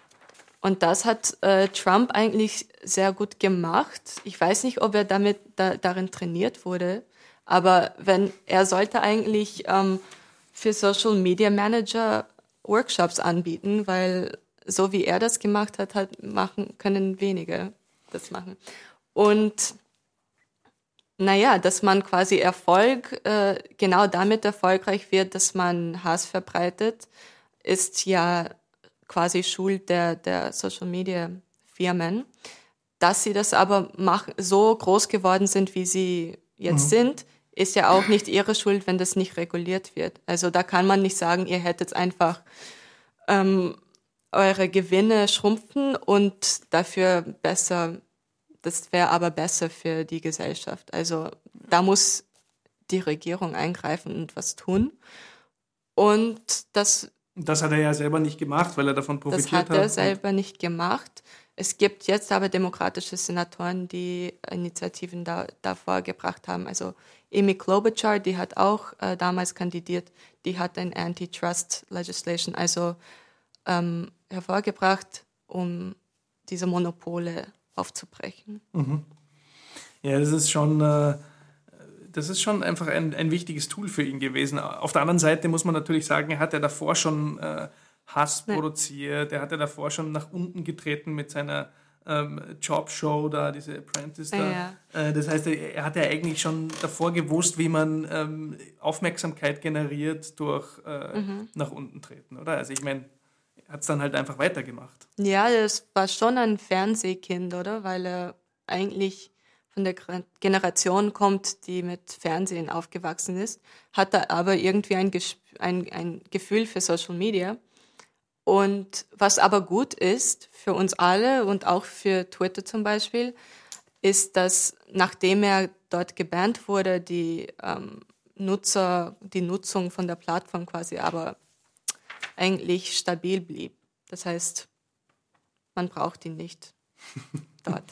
Und das hat äh, Trump eigentlich sehr gut gemacht. Ich weiß nicht, ob er damit da, darin trainiert wurde, aber wenn er sollte eigentlich ähm, für Social Media Manager Workshops anbieten, weil so wie er das gemacht hat, hat machen können wenige das machen. Und naja, dass man quasi Erfolg äh, genau damit erfolgreich wird, dass man Hass verbreitet, ist ja quasi Schuld der, der Social Media Firmen. Dass sie das aber mach, so groß geworden sind, wie sie jetzt mhm. sind, ist ja auch nicht ihre Schuld, wenn das nicht reguliert wird. Also da kann man nicht sagen, ihr hättet einfach ähm, eure Gewinne schrumpfen und dafür besser, das wäre aber besser für die Gesellschaft. Also da muss die Regierung eingreifen und was tun. Und das. Das hat er ja selber nicht gemacht, weil er davon profitiert hat. Das hat er selber nicht gemacht. Es gibt jetzt aber demokratische Senatoren, die Initiativen da, davor gebracht haben. Also Amy Klobuchar, die hat auch äh, damals kandidiert, die hat ein Antitrust Legislation, also ähm, hervorgebracht, um diese Monopole aufzubrechen. Mhm. Ja, das ist schon, äh, das ist schon einfach ein, ein wichtiges Tool für ihn gewesen. Auf der anderen Seite muss man natürlich sagen, er hat ja davor schon äh, Hass ja. produziert, er hat ja davor schon nach unten getreten mit seiner ähm, Jobshow da, diese Apprentice da. Ja. Äh, das heißt, er, er, hat ja eigentlich schon davor gewusst, wie man ähm, Aufmerksamkeit generiert durch äh, mhm. nach unten treten, oder? Also ich meine, hat es dann halt einfach weitergemacht. Ja, das war schon ein Fernsehkind, oder? Weil er eigentlich von der Generation kommt, die mit Fernsehen aufgewachsen ist, hat er aber irgendwie ein, ein, ein Gefühl für Social Media. Und was aber gut ist für uns alle und auch für Twitter zum Beispiel, ist, dass nachdem er dort gebannt wurde, die ähm, Nutzer, die Nutzung von der Plattform quasi aber eigentlich stabil blieb. Das heißt, man braucht ihn nicht [LAUGHS] dort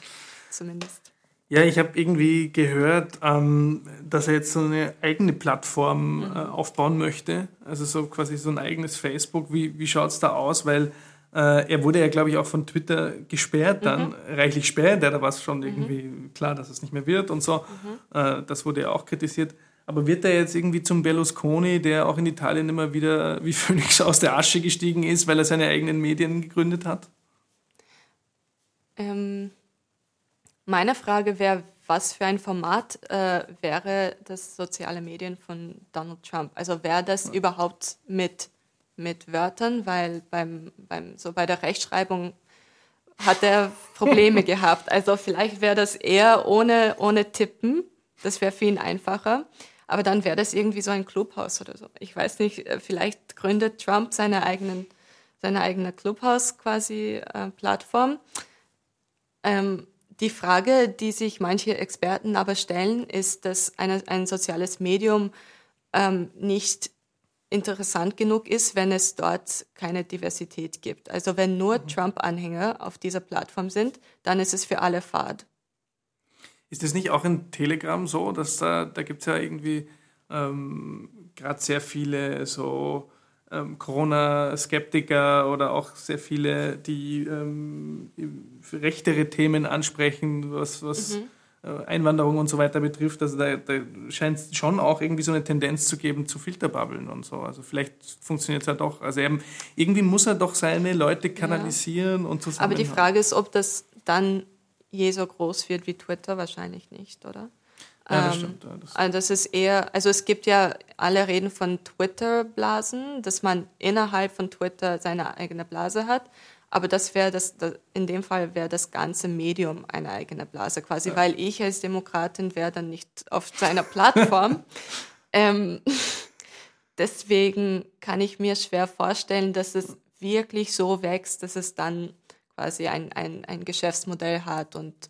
zumindest. Ja, ich habe irgendwie gehört, ähm, dass er jetzt so eine eigene Plattform äh, aufbauen möchte. Also so quasi so ein eigenes Facebook. Wie, wie schaut es da aus? Weil äh, er wurde ja, glaube ich, auch von Twitter gesperrt dann, mhm. reichlich spät. Ja, da war es schon irgendwie mhm. klar, dass es nicht mehr wird und so. Mhm. Äh, das wurde ja auch kritisiert. Aber wird er jetzt irgendwie zum Berlusconi, der auch in Italien immer wieder wie [LAUGHS] Phönix aus der Asche gestiegen ist, weil er seine eigenen Medien gegründet hat? Ähm, meine Frage wäre, was für ein Format äh, wäre das soziale Medien von Donald Trump? Also wäre das ja. überhaupt mit, mit Wörtern, weil beim, beim, so bei der Rechtschreibung hat er [LAUGHS] Probleme gehabt. Also vielleicht wäre das eher ohne, ohne Tippen. Das wäre für ihn einfacher. Aber dann wäre das irgendwie so ein Clubhaus oder so. Ich weiß nicht, äh, vielleicht gründet Trump seine eigenen, seine eigene Clubhaus quasi äh, Plattform. Ähm, die Frage, die sich manche Experten aber stellen, ist, dass eine, ein soziales Medium ähm, nicht interessant genug ist, wenn es dort keine Diversität gibt. Also wenn nur mhm. Trump-Anhänger auf dieser Plattform sind, dann ist es für alle fad. Ist es nicht auch in Telegram so, dass da, da gibt es ja irgendwie ähm, gerade sehr viele so ähm, Corona-Skeptiker oder auch sehr viele, die ähm, rechtere Themen ansprechen, was, was mhm. Äh, Einwanderung und so weiter betrifft. Also da, da scheint es schon auch irgendwie so eine Tendenz zu geben zu Filterbubbeln und so. Also vielleicht funktioniert es ja doch. Also eben, irgendwie muss er doch seine Leute kanalisieren ja. und zusammen. Aber die Frage ist, ob das dann je so groß wird wie Twitter, wahrscheinlich nicht, oder? Ja, das ähm, stimmt. Ja, das also das ist eher, also es gibt ja, alle reden von Twitter-Blasen, dass man innerhalb von Twitter seine eigene Blase hat. Aber das wäre das, in dem Fall wäre das ganze Medium eine eigene Blase, quasi, ja. weil ich als Demokratin wäre dann nicht auf seiner Plattform. [LAUGHS] ähm, [LAUGHS] deswegen kann ich mir schwer vorstellen, dass es wirklich so wächst, dass es dann quasi ein, ein, ein Geschäftsmodell hat. Und,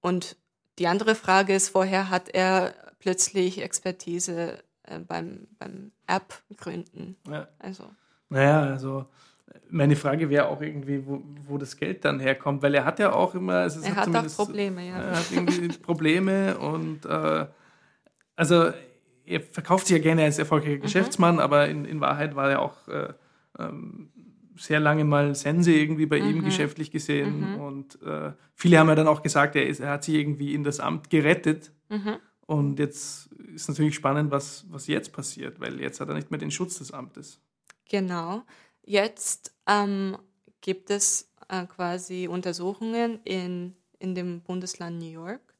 und die andere Frage ist, woher hat er plötzlich Expertise äh, beim, beim App-Gründen? Ja. Also. Naja, also meine Frage wäre auch irgendwie, wo, wo das Geld dann herkommt, weil er hat ja auch immer. Also er hat, hat auch Probleme, ja. Er hat irgendwie [LAUGHS] Probleme und äh, also er verkauft sich ja gerne als erfolgreicher mhm. Geschäftsmann, aber in, in Wahrheit war er auch äh, ähm, sehr lange mal Sense irgendwie bei mhm. ihm geschäftlich gesehen. Mhm. Und äh, viele haben ja dann auch gesagt, er, ist, er hat sich irgendwie in das Amt gerettet. Mhm. Und jetzt ist natürlich spannend, was, was jetzt passiert, weil jetzt hat er nicht mehr den Schutz des Amtes. Genau. Jetzt ähm, gibt es äh, quasi Untersuchungen in, in dem Bundesland New York,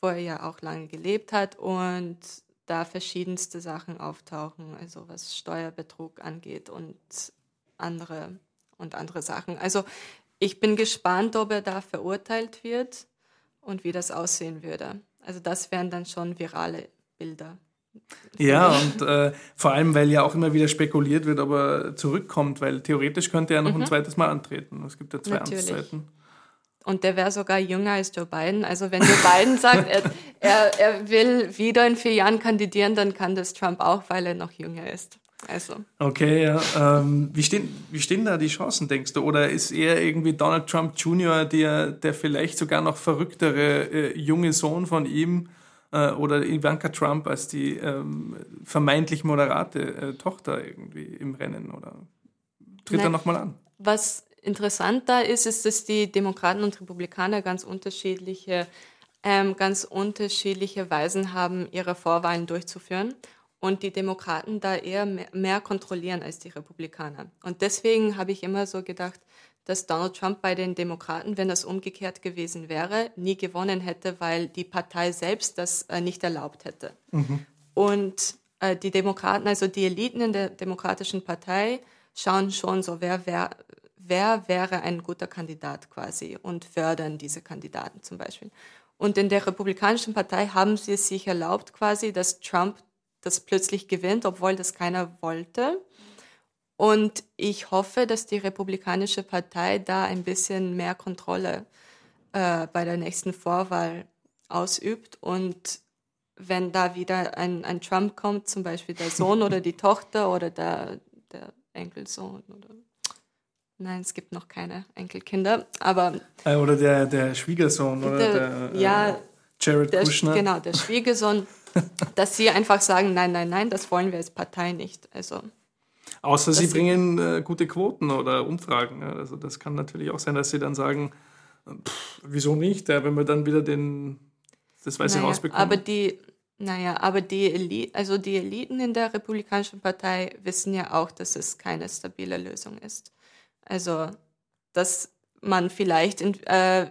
wo er ja auch lange gelebt hat und da verschiedenste Sachen auftauchen, also was Steuerbetrug angeht und andere und andere Sachen. Also ich bin gespannt, ob er da verurteilt wird und wie das aussehen würde. Also das wären dann schon virale Bilder. Ja, und äh, vor allem, weil ja auch immer wieder spekuliert wird, ob er zurückkommt, weil theoretisch könnte er noch mhm. ein zweites Mal antreten. Es gibt ja zwei Natürlich. Amtszeiten. Und der wäre sogar jünger als Joe Biden. Also wenn Joe Biden sagt, er, er, er will wieder in vier Jahren kandidieren, dann kann das Trump auch, weil er noch jünger ist. Also. Okay, ja. Ähm, wie, stehen, wie stehen da die Chancen, denkst du? Oder ist er irgendwie Donald Trump Jr., der, der vielleicht sogar noch verrücktere äh, junge Sohn von ihm äh, oder Ivanka Trump als die ähm, vermeintlich moderate äh, Tochter irgendwie im Rennen? Oder tritt Nein. er nochmal an? Was interessant da ist, ist, dass die Demokraten und Republikaner ganz unterschiedliche, ähm, ganz unterschiedliche Weisen haben, ihre Vorwahlen durchzuführen und die Demokraten da eher mehr, mehr kontrollieren als die Republikaner. Und deswegen habe ich immer so gedacht, dass Donald Trump bei den Demokraten, wenn das umgekehrt gewesen wäre, nie gewonnen hätte, weil die Partei selbst das äh, nicht erlaubt hätte. Mhm. Und äh, die Demokraten, also die Eliten in der Demokratischen Partei, schauen schon so, wer, wer, wer wäre ein guter Kandidat quasi und fördern diese Kandidaten zum Beispiel. Und in der Republikanischen Partei haben sie es sich erlaubt quasi, dass Trump das plötzlich gewinnt, obwohl das keiner wollte. Und ich hoffe, dass die Republikanische Partei da ein bisschen mehr Kontrolle äh, bei der nächsten Vorwahl ausübt. Und wenn da wieder ein, ein Trump kommt, zum Beispiel der Sohn oder die Tochter oder der, der Enkelsohn oder Nein, es gibt noch keine Enkelkinder, aber. Äh, oder der, der Schwiegersohn oder der, der ja, äh, Jared der, Kushner. Genau, der Schwiegersohn, [LAUGHS] dass sie einfach sagen, nein, nein, nein, das wollen wir als Partei nicht. Also, Außer sie bringen äh, gute Quoten oder Umfragen. Ja. Also das kann natürlich auch sein, dass sie dann sagen, pff, wieso nicht, ja, wenn wir dann wieder den, das Weiße naja, Haus bekommen. Aber die, naja, aber die, Elite, also die Eliten in der Republikanischen Partei wissen ja auch, dass es keine stabile Lösung ist. Also, dass man vielleicht, in, äh,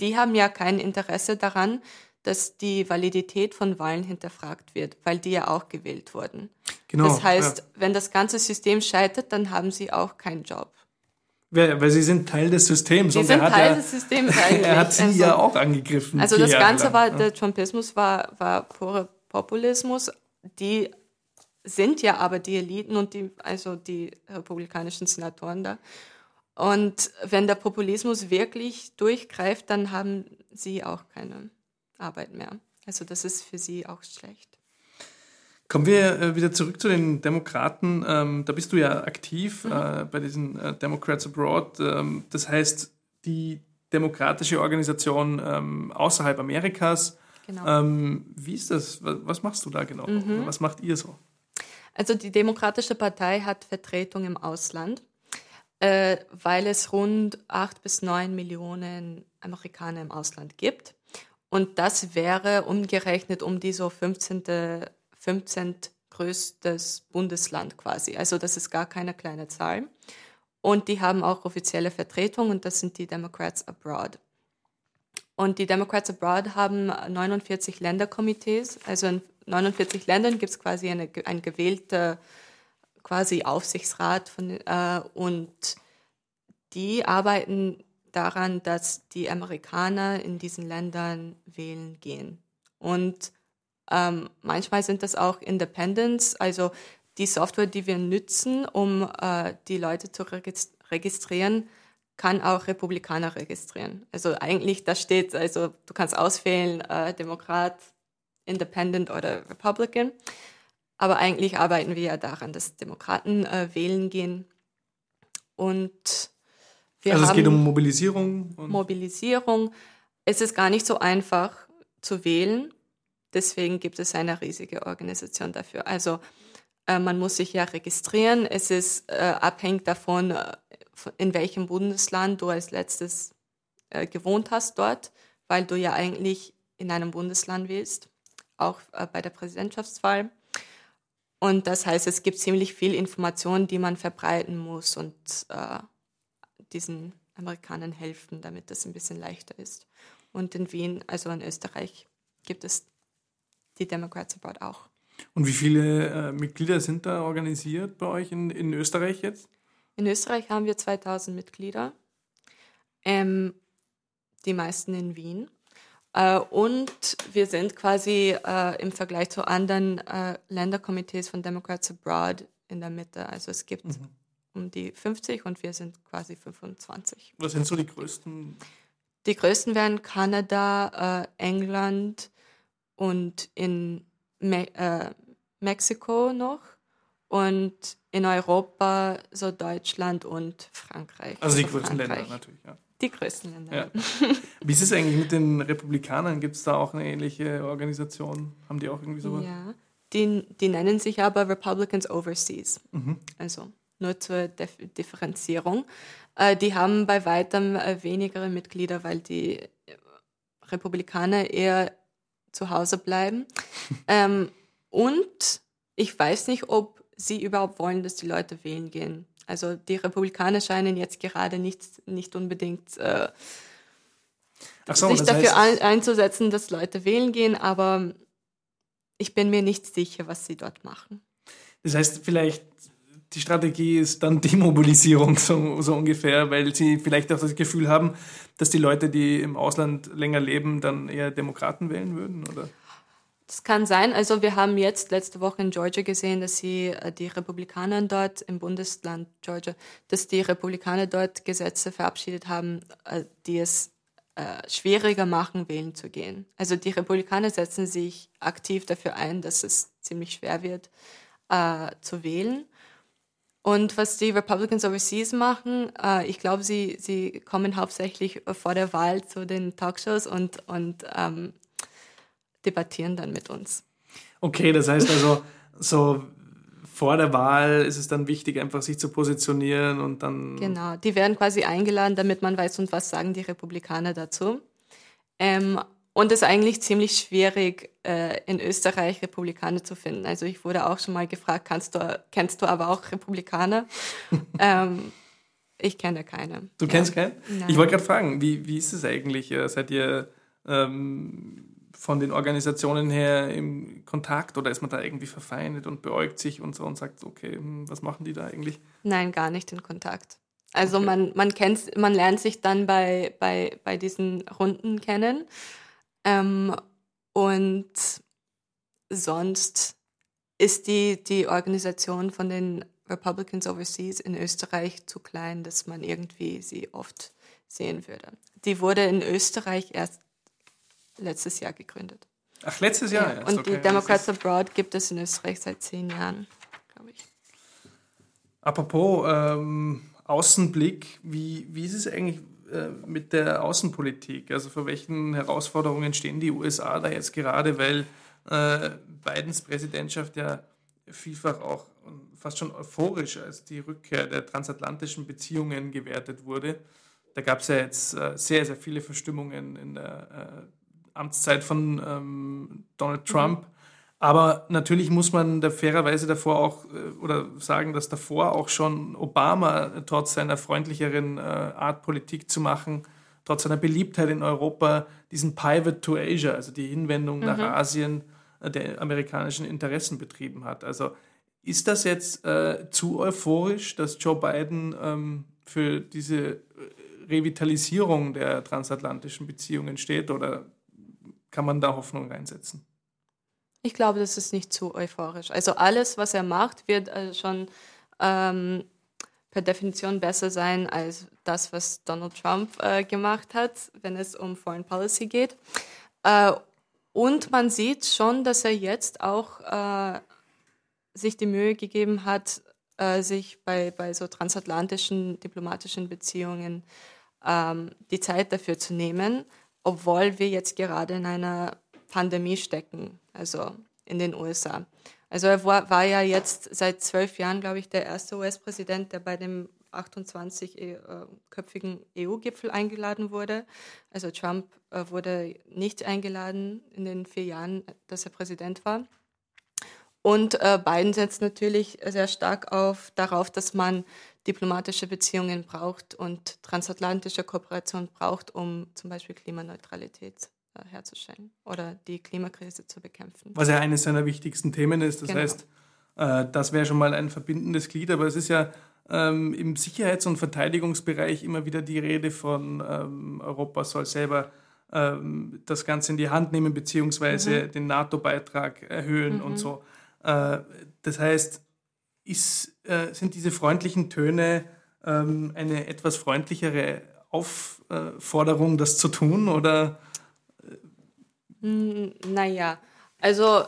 die haben ja kein Interesse daran, dass die Validität von Wahlen hinterfragt wird, weil die ja auch gewählt wurden. Genau, das heißt, ja. wenn das ganze System scheitert, dann haben sie auch keinen Job. Weil, weil sie sind Teil des Systems. Sie und sind Teil ja, des Systems eigentlich. [LAUGHS] er hat sie also, ja auch angegriffen. Also das Ganze lang. war, der Trumpismus war, war purer Populismus. Die sind ja aber die Eliten und die, also die republikanischen Senatoren da. Und wenn der Populismus wirklich durchgreift, dann haben sie auch keine Arbeit mehr. Also das ist für sie auch schlecht. Kommen wir äh, wieder zurück zu den Demokraten. Ähm, da bist du ja aktiv mhm. äh, bei diesen äh, Democrats Abroad. Ähm, das heißt, die demokratische Organisation ähm, außerhalb Amerikas. Genau. Wie ist das? Was machst du da genau? Mhm. Was macht ihr so? Also die Demokratische Partei hat Vertretung im Ausland, weil es rund acht bis neun Millionen Amerikaner im Ausland gibt. Und das wäre umgerechnet um die so 15. 15 größtes Bundesland quasi. Also das ist gar keine kleine Zahl. Und die haben auch offizielle Vertretung und das sind die Democrats Abroad. Und die Democrats Abroad haben 49 Länderkomitees. Also in 49 Ländern gibt es quasi eine, ein gewählter quasi Aufsichtsrat von, äh, und die arbeiten daran, dass die Amerikaner in diesen Ländern wählen gehen. Und ähm, manchmal sind das auch Independents, also die Software, die wir nutzen, um äh, die Leute zu registrieren, kann auch Republikaner registrieren. Also eigentlich, da steht, also du kannst auswählen, äh, Demokrat, Independent oder Republican. Aber eigentlich arbeiten wir ja daran, dass Demokraten äh, wählen gehen. Und wir also es geht um Mobilisierung. Mobilisierung. Es ist gar nicht so einfach zu wählen. Deswegen gibt es eine riesige Organisation dafür. Also äh, man muss sich ja registrieren. Es ist äh, abhängig davon, äh, in welchem Bundesland du als letztes äh, gewohnt hast dort, weil du ja eigentlich in einem Bundesland willst, auch äh, bei der Präsidentschaftswahl. Und das heißt, es gibt ziemlich viel Information, die man verbreiten muss und äh, diesen Amerikanern helfen, damit das ein bisschen leichter ist. Und in Wien, also in Österreich, gibt es die Democrats Abroad auch. Und wie viele äh, Mitglieder sind da organisiert bei euch in, in Österreich jetzt? In Österreich haben wir 2000 Mitglieder, ähm, die meisten in Wien. Äh, und wir sind quasi äh, im Vergleich zu anderen äh, Länderkomitees von Democrats Abroad in der Mitte. Also es gibt mhm. Um die 50 und wir sind quasi 25. Was sind so die größten? Die größten wären Kanada, äh, England und in Me äh, Mexiko noch und in Europa so Deutschland und Frankreich. Also die größten Frankreich. Länder natürlich, ja. Die größten Länder. Ja. [LAUGHS] Wie ist es eigentlich mit den Republikanern? Gibt es da auch eine ähnliche Organisation? Haben die auch irgendwie sowas? Ja, die, die nennen sich aber Republicans Overseas. Mhm. Also nur zur Dif Differenzierung. Äh, die haben bei weitem äh, weniger Mitglieder, weil die Republikaner eher zu Hause bleiben. [LAUGHS] ähm, und ich weiß nicht, ob sie überhaupt wollen, dass die Leute wählen gehen. Also die Republikaner scheinen jetzt gerade nicht, nicht unbedingt äh, so, sich dafür heißt, einzusetzen, dass Leute wählen gehen, aber ich bin mir nicht sicher, was sie dort machen. Das heißt, vielleicht die Strategie ist dann Demobilisierung so, so ungefähr, weil sie vielleicht auch das Gefühl haben, dass die Leute, die im Ausland länger leben, dann eher Demokraten wählen würden, oder? Das kann sein. Also wir haben jetzt letzte Woche in Georgia gesehen, dass sie äh, die Republikaner dort im Bundesland Georgia, dass die Republikaner dort Gesetze verabschiedet haben, äh, die es äh, schwieriger machen, wählen zu gehen. Also die Republikaner setzen sich aktiv dafür ein, dass es ziemlich schwer wird, zu wählen. Und was die Republicans Overseas machen, äh, ich glaube, sie, sie kommen hauptsächlich vor der Wahl zu den Talkshows und, und ähm, debattieren dann mit uns. Okay, das heißt also, so vor der Wahl ist es dann wichtig, einfach sich zu positionieren und dann. Genau, die werden quasi eingeladen, damit man weiß, und was sagen die Republikaner dazu. Ähm, und es ist eigentlich ziemlich schwierig, äh, in Österreich Republikaner zu finden. Also ich wurde auch schon mal gefragt, kannst du, kennst du aber auch Republikaner? [LAUGHS] ähm, ich kenne keine. Du ja. kennst keinen? Nein. Ich wollte gerade fragen, wie, wie ist es eigentlich? Äh, seid ihr ähm, von den Organisationen her im Kontakt oder ist man da irgendwie verfeindet und beäugt sich und so und sagt, okay, hm, was machen die da eigentlich? Nein, gar nicht in Kontakt. Also okay. man, man kennt, man lernt sich dann bei, bei, bei diesen Runden kennen. Ähm, und sonst ist die, die Organisation von den Republicans Overseas in Österreich zu klein, dass man irgendwie sie oft sehen würde. Die wurde in Österreich erst letztes Jahr gegründet. Ach, letztes Jahr? Ja. Erst, und okay. die Democrats Abroad gibt es in Österreich seit zehn Jahren, glaube ich. Apropos ähm, Außenblick, wie, wie ist es eigentlich äh, mit der Außenpolitik? Also vor welchen Herausforderungen stehen die USA da jetzt gerade, weil äh, Bidens Präsidentschaft ja vielfach auch fast schon euphorisch als die Rückkehr der transatlantischen Beziehungen gewertet wurde. Da gab es ja jetzt äh, sehr, sehr viele Verstimmungen in der Amtszeit von ähm, Donald Trump. Mhm. Aber natürlich muss man da fairerweise davor auch äh, oder sagen, dass davor auch schon Obama trotz seiner freundlicheren äh, Art Politik zu machen, trotz seiner Beliebtheit in Europa, diesen Pivot to Asia, also die Hinwendung mhm. nach Asien äh, der amerikanischen Interessen betrieben hat. Also ist das jetzt äh, zu euphorisch, dass Joe Biden ähm, für diese Revitalisierung der transatlantischen Beziehungen steht oder kann man da Hoffnung reinsetzen? Ich glaube, das ist nicht zu euphorisch. Also alles, was er macht, wird also schon ähm, per Definition besser sein als das, was Donald Trump äh, gemacht hat, wenn es um Foreign Policy geht. Äh, und man sieht schon, dass er jetzt auch äh, sich die Mühe gegeben hat, äh, sich bei, bei so transatlantischen diplomatischen Beziehungen ähm, die Zeit dafür zu nehmen obwohl wir jetzt gerade in einer Pandemie stecken, also in den USA. Also er war, war ja jetzt seit zwölf Jahren, glaube ich, der erste US-Präsident, der bei dem 28-köpfigen äh, EU-Gipfel eingeladen wurde. Also Trump äh, wurde nicht eingeladen in den vier Jahren, dass er Präsident war. Und äh, Biden setzt natürlich sehr stark auf, darauf, dass man diplomatische Beziehungen braucht und transatlantische Kooperation braucht, um zum Beispiel Klimaneutralität herzustellen oder die Klimakrise zu bekämpfen. Was ja eines seiner wichtigsten Themen ist. Das genau. heißt, äh, das wäre schon mal ein verbindendes Glied, aber es ist ja ähm, im Sicherheits- und Verteidigungsbereich immer wieder die Rede von ähm, Europa soll selber ähm, das Ganze in die Hand nehmen, beziehungsweise mhm. den NATO-Beitrag erhöhen mhm. und so. Äh, das heißt, ist, äh, sind diese freundlichen Töne eine etwas freundlichere Aufforderung, das zu tun? Oder? Naja, also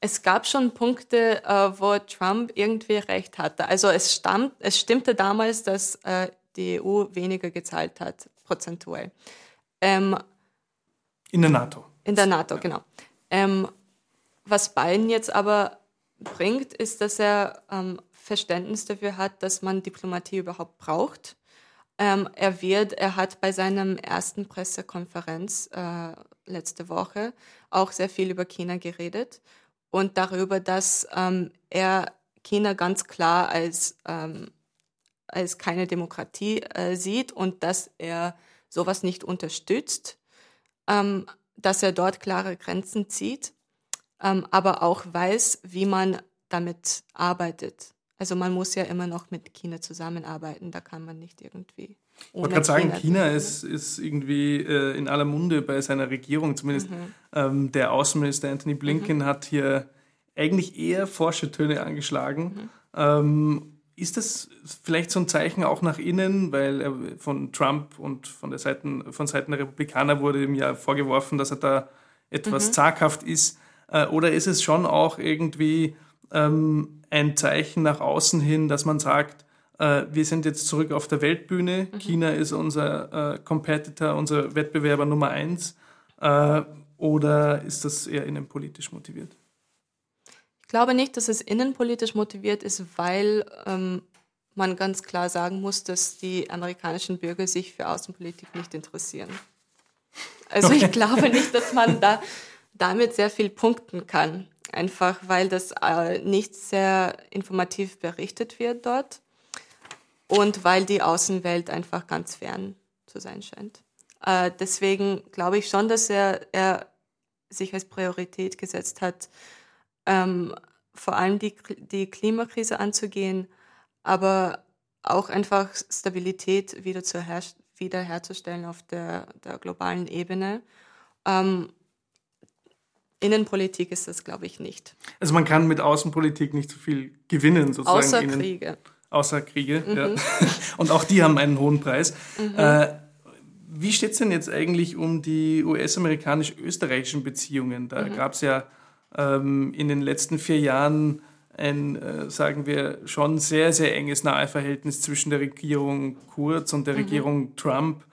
es gab schon Punkte, äh, wo Trump irgendwie recht hatte. Also es, stammt, es stimmte damals, dass äh, die EU weniger gezahlt hat, prozentuell. Ähm, in der NATO. In der NATO, ja. genau. Ähm, was Biden jetzt aber bringt, ist, dass er ähm, Verständnis dafür hat, dass man Diplomatie überhaupt braucht. Ähm, er wird, er hat bei seinem ersten Pressekonferenz äh, letzte Woche auch sehr viel über China geredet und darüber, dass ähm, er China ganz klar als, ähm, als keine Demokratie äh, sieht und dass er sowas nicht unterstützt, ähm, dass er dort klare Grenzen zieht, ähm, aber auch weiß, wie man damit arbeitet. Also man muss ja immer noch mit China zusammenarbeiten, da kann man nicht irgendwie. Ich wollte gerade sagen, China ist, ist irgendwie äh, in aller Munde bei seiner Regierung, zumindest mhm. ähm, der Außenminister Anthony Blinken mhm. hat hier eigentlich eher Forschertöne angeschlagen. Mhm. Ähm, ist das vielleicht so ein Zeichen auch nach innen, weil von Trump und von der Seiten, von Seiten der Republikaner wurde ihm ja vorgeworfen, dass er da etwas mhm. zaghaft ist? Äh, oder ist es schon auch irgendwie ähm, ein Zeichen nach außen hin, dass man sagt, äh, wir sind jetzt zurück auf der Weltbühne, mhm. China ist unser äh, Competitor, unser Wettbewerber Nummer eins, äh, oder ist das eher innenpolitisch motiviert? Ich glaube nicht, dass es innenpolitisch motiviert ist, weil ähm, man ganz klar sagen muss, dass die amerikanischen Bürger sich für Außenpolitik nicht interessieren. Also okay. ich glaube nicht, dass man da damit sehr viel punkten kann. Einfach weil das äh, nicht sehr informativ berichtet wird dort und weil die Außenwelt einfach ganz fern zu sein scheint. Äh, deswegen glaube ich schon, dass er, er sich als Priorität gesetzt hat, ähm, vor allem die, die Klimakrise anzugehen, aber auch einfach Stabilität wieder zu wiederherzustellen auf der, der globalen Ebene. Ähm, Innenpolitik ist das, glaube ich, nicht. Also man kann mit Außenpolitik nicht so viel gewinnen, sozusagen. Außer Innen, Kriege. Außer Kriege, mhm. ja. [LAUGHS] Und auch die haben einen hohen Preis. Mhm. Äh, wie steht es denn jetzt eigentlich um die US-amerikanisch-österreichischen Beziehungen? Da mhm. gab es ja ähm, in den letzten vier Jahren ein, äh, sagen wir, schon sehr, sehr enges Naheverhältnis zwischen der Regierung Kurz und der mhm. Regierung Trump.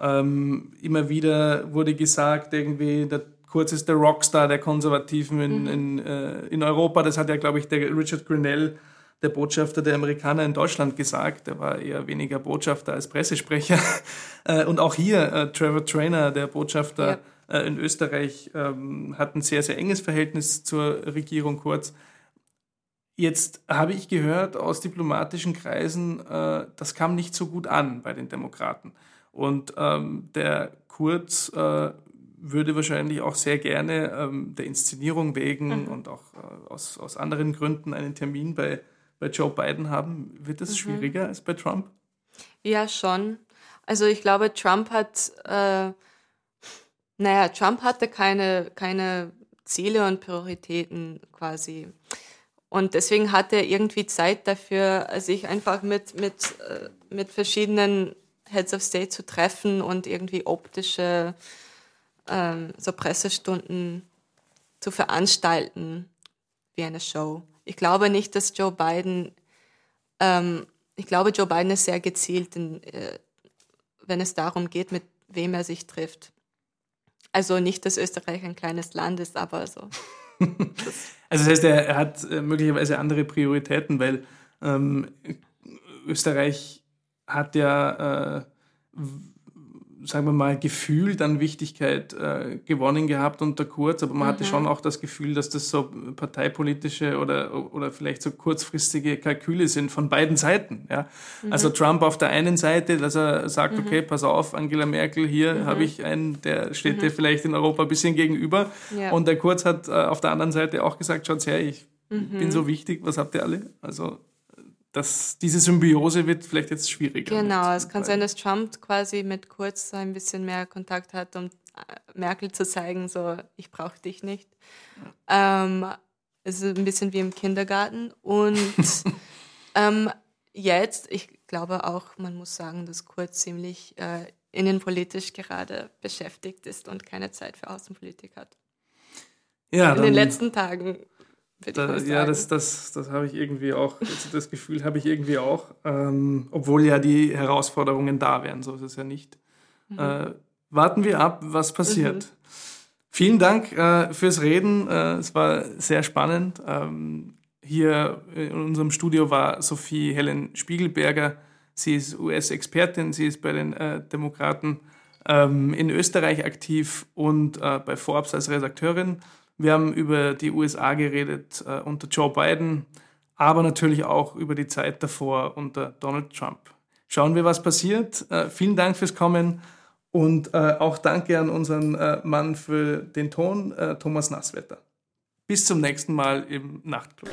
Ähm, immer wieder wurde gesagt, irgendwie, der Kurz ist der Rockstar der Konservativen in, mhm. in, äh, in Europa. Das hat ja, glaube ich, der Richard Grinnell, der Botschafter der Amerikaner in Deutschland, gesagt. Der war eher weniger Botschafter als Pressesprecher. [LAUGHS] äh, und auch hier äh, Trevor Trainer, der Botschafter ja. Äh, in Österreich, ähm, hat ein sehr, sehr enges Verhältnis zur Regierung Kurz. Jetzt habe ich gehört aus diplomatischen Kreisen, äh, das kam nicht so gut an bei den Demokraten. Und ähm, der Kurz äh, würde wahrscheinlich auch sehr gerne ähm, der Inszenierung wegen mhm. und auch äh, aus, aus anderen Gründen einen Termin bei, bei Joe Biden haben. Wird das mhm. schwieriger als bei Trump? Ja, schon. Also ich glaube, Trump hat, äh, naja, Trump hatte keine, keine Ziele und Prioritäten quasi. Und deswegen hat er irgendwie Zeit dafür, sich einfach mit, mit, äh, mit verschiedenen Heads of State zu treffen und irgendwie optische ähm, so Pressestunden zu veranstalten wie eine Show. Ich glaube nicht, dass Joe Biden, ähm, ich glaube, Joe Biden ist sehr gezielt, in, äh, wenn es darum geht, mit wem er sich trifft. Also nicht, dass Österreich ein kleines Land ist, aber so. [LAUGHS] also das heißt, er, hat äh, möglicherweise andere Prioritäten, weil ähm, Österreich hat ja äh, sagen wir mal, Gefühl dann Wichtigkeit äh, gewonnen gehabt unter Kurz, aber man mhm. hatte schon auch das Gefühl, dass das so parteipolitische oder, oder vielleicht so kurzfristige Kalküle sind von beiden Seiten. Ja? Mhm. Also Trump auf der einen Seite, dass er sagt, mhm. okay, pass auf, Angela Merkel, hier mhm. habe ich einen, der steht dir mhm. vielleicht in Europa ein bisschen gegenüber. Ja. Und der Kurz hat äh, auf der anderen Seite auch gesagt, schaut her, ich bin so wichtig, was habt ihr alle? Also das, diese Symbiose wird vielleicht jetzt schwieriger. Genau, es kann sein, dass Trump quasi mit Kurz ein bisschen mehr Kontakt hat, um äh, Merkel zu zeigen, so, ich brauche dich nicht. Ja. Ähm, es ist ein bisschen wie im Kindergarten. Und [LAUGHS] ähm, jetzt, ich glaube auch, man muss sagen, dass Kurz ziemlich äh, innenpolitisch gerade beschäftigt ist und keine Zeit für Außenpolitik hat. Ja, In den letzten Tagen. Da, ja, das, das, das habe ich irgendwie auch, also das Gefühl habe ich irgendwie auch, ähm, obwohl ja die Herausforderungen da wären, so ist es ja nicht. Mhm. Äh, warten wir ab, was passiert. Mhm. Vielen Dank äh, fürs Reden, äh, es war sehr spannend. Ähm, hier in unserem Studio war Sophie Helen Spiegelberger, Sie ist US-Expertin, sie ist bei den äh, Demokraten ähm, in Österreich aktiv und äh, bei Forbes als Redakteurin. Wir haben über die USA geredet äh, unter Joe Biden, aber natürlich auch über die Zeit davor unter Donald Trump. Schauen wir, was passiert. Äh, vielen Dank fürs Kommen und äh, auch danke an unseren äh, Mann für den Ton, Thomas Nasswetter. Bis zum nächsten Mal im Nachtclub.